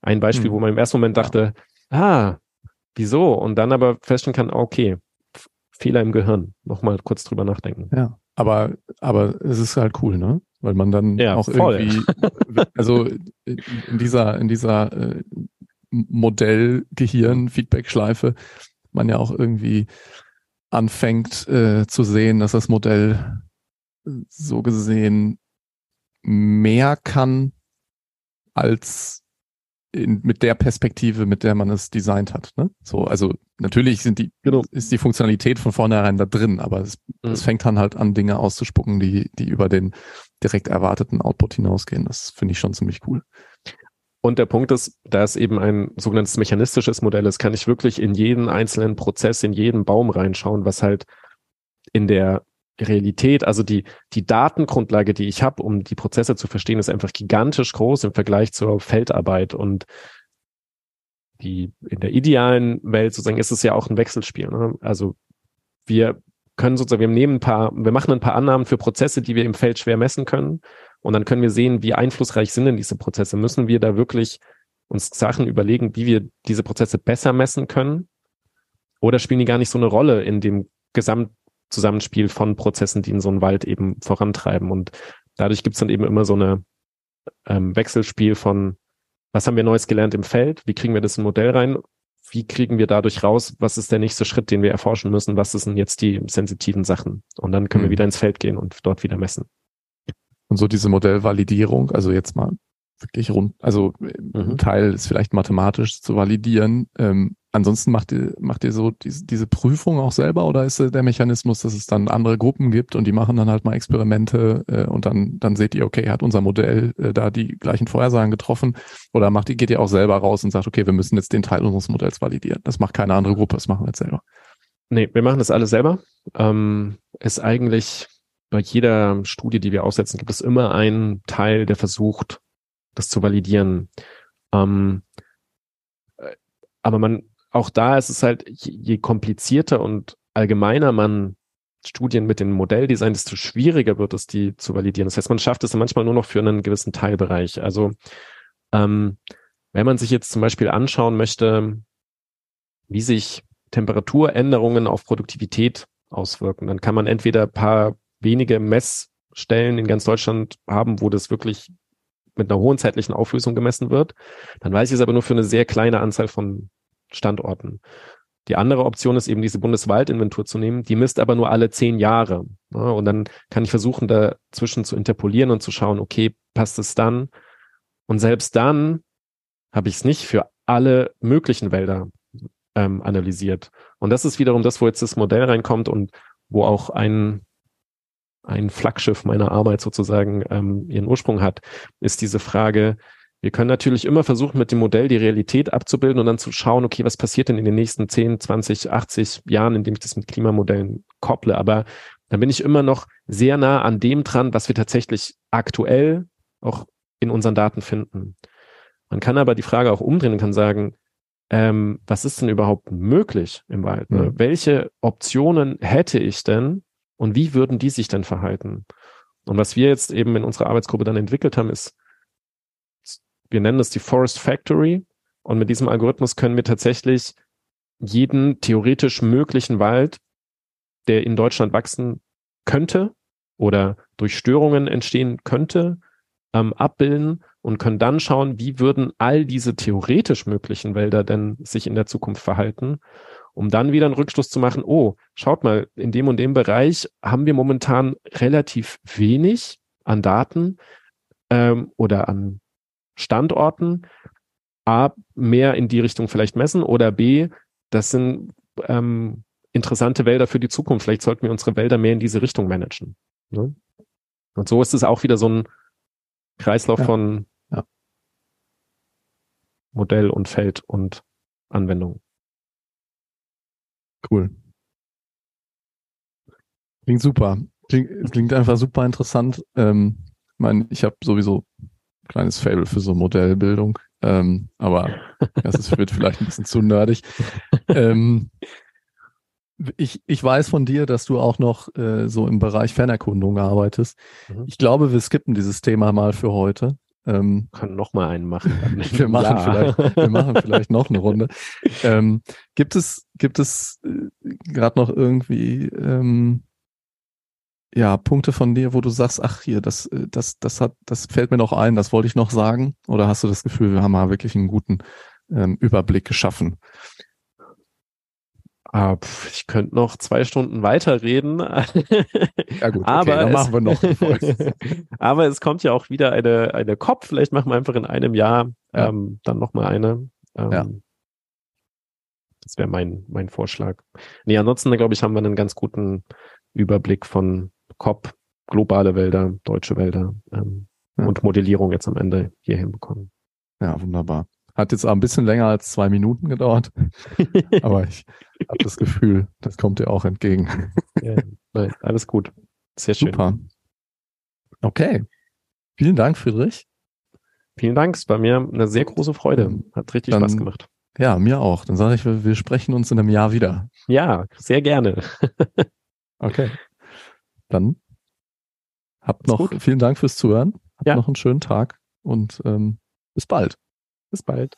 ein Beispiel, Hm. wo man im ersten Moment dachte, ah, wieso? Und dann aber feststellen kann, okay, F- Fehler im Gehirn. Nochmal kurz drüber nachdenken. Ja, aber, aber es ist halt cool, ne? Weil man dann Ja, auch voll. irgendwie, also in dieser, in dieser äh, Modell-Gehirn-Feedback-Schleife man ja auch irgendwie anfängt äh, zu sehen, dass das Modell äh, so gesehen mehr kann als in, mit der Perspektive, mit der man es designt hat. Ne? So, also natürlich sind die, Genau. ist die Funktionalität von vornherein da drin, aber es, Mhm. es fängt dann halt an, Dinge auszuspucken, die, die über den direkt erwarteten Output hinausgehen. Das finde ich schon ziemlich cool. Und der Punkt ist, da es eben ein sogenanntes mechanistisches Modell ist, kann ich wirklich in jeden einzelnen Prozess, in jeden Baum reinschauen, was halt in der Realität, also die, die Datengrundlage, die ich habe, um die Prozesse zu verstehen, ist einfach gigantisch groß im Vergleich zur Feldarbeit. Und die in der idealen Welt sozusagen ist es ja auch ein Wechselspiel. Ne? Also wir können sozusagen, wir nehmen ein paar, wir machen ein paar Annahmen für Prozesse, die wir im Feld schwer messen können. Und dann können wir sehen, wie einflussreich sind denn diese Prozesse. Müssen wir da wirklich uns Sachen überlegen, wie wir diese Prozesse besser messen können? Oder spielen die gar nicht so eine Rolle in dem Gesamtzusammenspiel von Prozessen, die in so einen Wald eben vorantreiben? Und dadurch gibt es dann eben immer so eine ähm, Wechselspiel von, was haben wir Neues gelernt im Feld? Wie kriegen wir das in ein Modell rein? Wie kriegen wir dadurch raus, was ist der nächste Schritt, den wir erforschen müssen? Was sind jetzt die sensitiven Sachen? Und dann können Mhm. wir wieder ins Feld gehen und dort wieder messen. Und so diese Modellvalidierung, also jetzt mal wirklich rund, also mhm. ein Teil ist vielleicht mathematisch zu validieren. Ähm, ansonsten macht ihr, macht ihr so diese, diese Prüfung auch selber oder ist der Mechanismus, dass es dann andere Gruppen gibt und die machen dann halt mal Experimente äh, und dann, dann seht ihr, okay, hat unser Modell äh, da die gleichen Vorhersagen getroffen oder macht ihr, geht ihr auch selber raus und sagt, okay, wir müssen jetzt den Teil unseres Modells validieren. Das macht keine andere Gruppe, das machen wir jetzt selber. Nee, wir machen das alles selber. Ähm, ist eigentlich bei jeder Studie, die wir aufsetzen, gibt es immer einen Teil, der versucht, das zu validieren. Ähm, äh, aber man, auch da ist es halt, je komplizierter und allgemeiner man Studien mit dem Modell designt, desto schwieriger wird es, die zu validieren. Das heißt, man schafft es manchmal nur noch für einen gewissen Teilbereich. Also ähm, wenn man sich jetzt zum Beispiel anschauen möchte, wie sich Temperaturänderungen auf Produktivität auswirken, dann kann man entweder ein paar wenige Messstellen in ganz Deutschland haben, wo das wirklich mit einer hohen zeitlichen Auflösung gemessen wird. Dann weiß ich es aber nur für eine sehr kleine Anzahl von Standorten. Die andere Option ist eben diese Bundeswaldinventur zu nehmen. Die misst aber nur alle zehn Jahre. und dann kann ich versuchen, dazwischen zu interpolieren und zu schauen, okay, passt es dann? Und selbst dann habe ich es nicht für alle möglichen Wälder ähm, analysiert. Und das ist wiederum das, wo jetzt das Modell reinkommt und wo auch ein ein Flaggschiff meiner Arbeit sozusagen ähm, ihren Ursprung hat, ist diese Frage, wir können natürlich immer versuchen, mit dem Modell die Realität abzubilden und dann zu schauen, okay, was passiert denn in den nächsten 10, 20, 80 Jahren, indem ich das mit Klimamodellen kopple. Aber dann bin ich immer noch sehr nah an dem dran, was wir tatsächlich aktuell auch in unseren Daten finden. Man kann aber die Frage auch umdrehen und kann sagen, ähm, was ist denn überhaupt möglich im Wald? Ne? Mhm. Welche Optionen hätte ich denn, und wie würden die sich denn verhalten? Und was wir jetzt eben in unserer Arbeitsgruppe dann entwickelt haben, ist, wir nennen es die Forest Factory. Und mit diesem Algorithmus können wir tatsächlich jeden theoretisch möglichen Wald, der in Deutschland wachsen könnte oder durch Störungen entstehen könnte, ähm, abbilden und können dann schauen, wie würden all diese theoretisch möglichen Wälder denn sich in der Zukunft verhalten um dann wieder einen Rückschluss zu machen, oh, schaut mal, in dem und dem Bereich haben wir momentan relativ wenig an Daten ähm, oder an Standorten. A, mehr in die Richtung vielleicht messen oder B, das sind ähm, interessante Wälder für die Zukunft. Vielleicht sollten wir unsere Wälder mehr in diese Richtung managen. Ne? Und so ist es auch wieder so ein Kreislauf ja. von ja. Modell und Feld und Anwendung. Cool. Klingt super. Klingt, klingt einfach super interessant. Ähm, ich meine, ich habe sowieso ein kleines Fable für so Modellbildung, ähm, aber das ist, wird vielleicht ein bisschen zu nerdig. Ähm, ich, ich weiß von dir, dass du auch noch äh, so im Bereich Fernerkundung arbeitest. Mhm. Ich glaube, wir skippen dieses Thema mal für heute. Ähm, Können noch mal einen machen. (laughs) wir machen ja. vielleicht, wir machen vielleicht noch eine Runde. (laughs) Ähm, gibt es, gibt es äh, gerade noch irgendwie ähm, ja Punkte von dir, wo du sagst, ach hier, das, äh, das, das hat, das fällt mir noch ein, das wollte ich noch sagen? Oder hast du das Gefühl, wir haben mal wirklich einen guten ähm, Überblick geschaffen? Ah, ich könnte noch zwei Stunden weiterreden. (laughs) Ja gut, okay, aber dann machen wir noch. (laughs) aber es kommt ja auch wieder eine, eine Kopf. Vielleicht machen wir einfach in einem Jahr ja. ähm, dann nochmal eine. Ähm, ja. Das wäre mein, mein Vorschlag. Nee, ansonsten, glaube ich, haben wir einen ganz guten Überblick von COP, globale Wälder, deutsche Wälder ähm, ja. und Modellierung jetzt am Ende hier hinbekommen. Ja, wunderbar. Hat jetzt ein bisschen länger als zwei Minuten gedauert. (laughs) aber ich habe das Gefühl, das kommt dir auch entgegen. ja, nein, alles gut. Sehr schön. Super. Okay. Vielen Dank, Friedrich. Vielen Dank. Es war mir eine sehr große Freude. Hat richtig Dann, Spaß gemacht. Ja, mir auch. Dann sage ich, wir sprechen uns in einem Jahr wieder. Ja, sehr gerne. (laughs) okay. Dann habt noch vielen Dank fürs Zuhören. Habt ja. noch einen schönen Tag und ähm, bis bald. Bis bald.